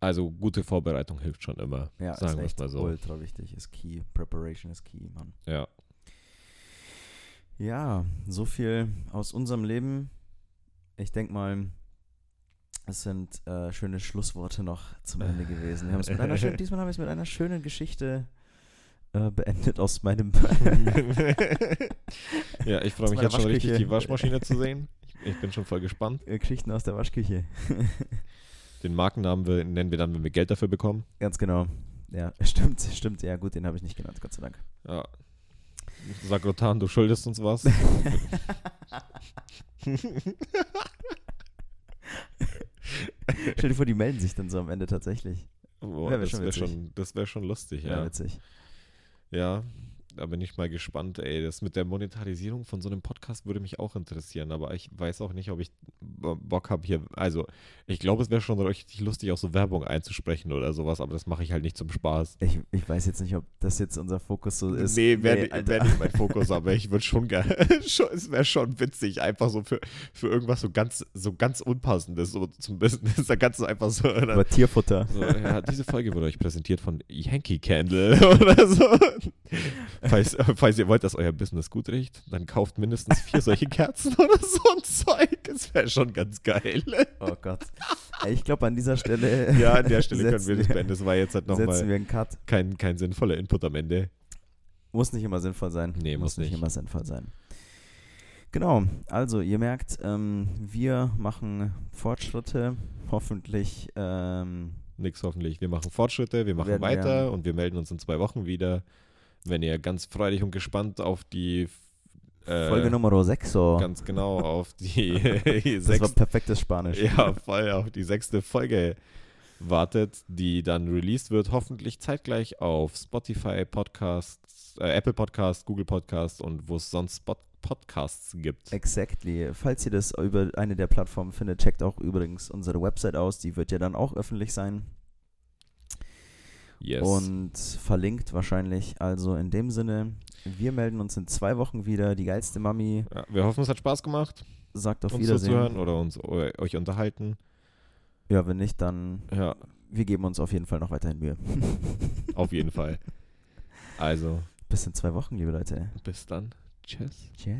also gute Vorbereitung hilft schon immer. Ja, sagen ist echt mal so. ultra wichtig. Ist key. Preparation ist key, Mann. Ja. Ja, so viel aus unserem Leben. Ich denke mal, es sind äh, schöne Schlussworte noch zum Ende gewesen. Wir mit einer schönen, *laughs* diesmal haben wir es mit einer schönen Geschichte äh, beendet aus meinem *laughs* ja, ich freue mich jetzt schon richtig, die Waschmaschine zu sehen. Ich, ich bin schon voll gespannt. äh, Geschichten aus der Waschküche. *laughs* Den Markennamen wir, nennen wir dann, wenn wir Geld dafür bekommen. Ganz genau. Ja, stimmt, stimmt. Ja, gut, den habe ich nicht genannt, Gott sei Dank. Ja. Sag Rotan, du schuldest uns was. *laughs* Stell dir vor, die melden sich dann so am Ende tatsächlich. Boah, Wär das wäre schon, wär schon lustig, Ja, ja. witzig. Ja, da bin ich mal gespannt, ey. Das mit der Monetarisierung von so einem Podcast würde mich auch interessieren, aber ich weiß auch nicht, ob ich Bo- Bock habe hier. Also, ich glaube, es wäre schon richtig lustig, auch so Werbung einzusprechen oder sowas, aber das mache ich halt nicht zum Spaß. Ich, ich weiß jetzt nicht, ob das jetzt unser Fokus so ist. nee, wäre Alter. wär nicht mein Fokus, aber ich würde schon gerne. *laughs* es wäre schon witzig, einfach so für, für irgendwas so ganz, so ganz Unpassendes, so zum Business. *laughs* Da kannst du einfach so. Über Tierfutter. So, ja, diese Folge wurde euch präsentiert von Yankee Candle *laughs* oder so. Falls, *laughs* falls ihr wollt, dass euer Business gut riecht, dann kauft mindestens vier solche Kerzen *laughs* oder so ein Zeug. Das wäre schon ganz geil. Oh Gott. Ich glaube, an dieser Stelle. *laughs* Ja, an der Stelle können wir das beenden. Das war jetzt halt nochmal kein, kein sinnvoller Input am Ende. Muss nicht immer sinnvoll sein. Nee, muss nicht nicht. immer sinnvoll sein. Genau, also ihr merkt, ähm, wir machen Fortschritte, hoffentlich. Ähm, Nix hoffentlich. Wir machen Fortschritte, wir machen Werden wir- weiter und wir melden uns in zwei Wochen wieder. Wenn ihr ganz freudig und gespannt auf die äh, Folge Nummer 6 so. ganz genau auf die *laughs* das war *laughs* sechs, perfektes Spanisch. ja, voll auf die sechste Folge wartet, die dann released wird, hoffentlich zeitgleich auf Spotify Podcasts, äh, Apple Podcasts, Google Podcasts und wo es sonst Spot Podcasts gibt. Exactly. Falls ihr das über eine der Plattformen findet, checkt auch übrigens unsere Website aus. Die wird ja dann auch öffentlich sein. Yes. Und verlinkt wahrscheinlich. Also in dem Sinne, wir melden uns in zwei Wochen wieder. Die geilste Mami ja, wir hoffen, es hat Spaß gemacht, sagt auf uns Wiedersehen. zuzuhören oder uns eu- euch unterhalten. Ja, wenn nicht, dann Ja, wir geben uns auf jeden Fall noch weiterhin Mühe. *laughs* auf jeden Fall. Also, Bis in zwei Wochen, liebe Leute. bis dann. Tschüss. Tschüss.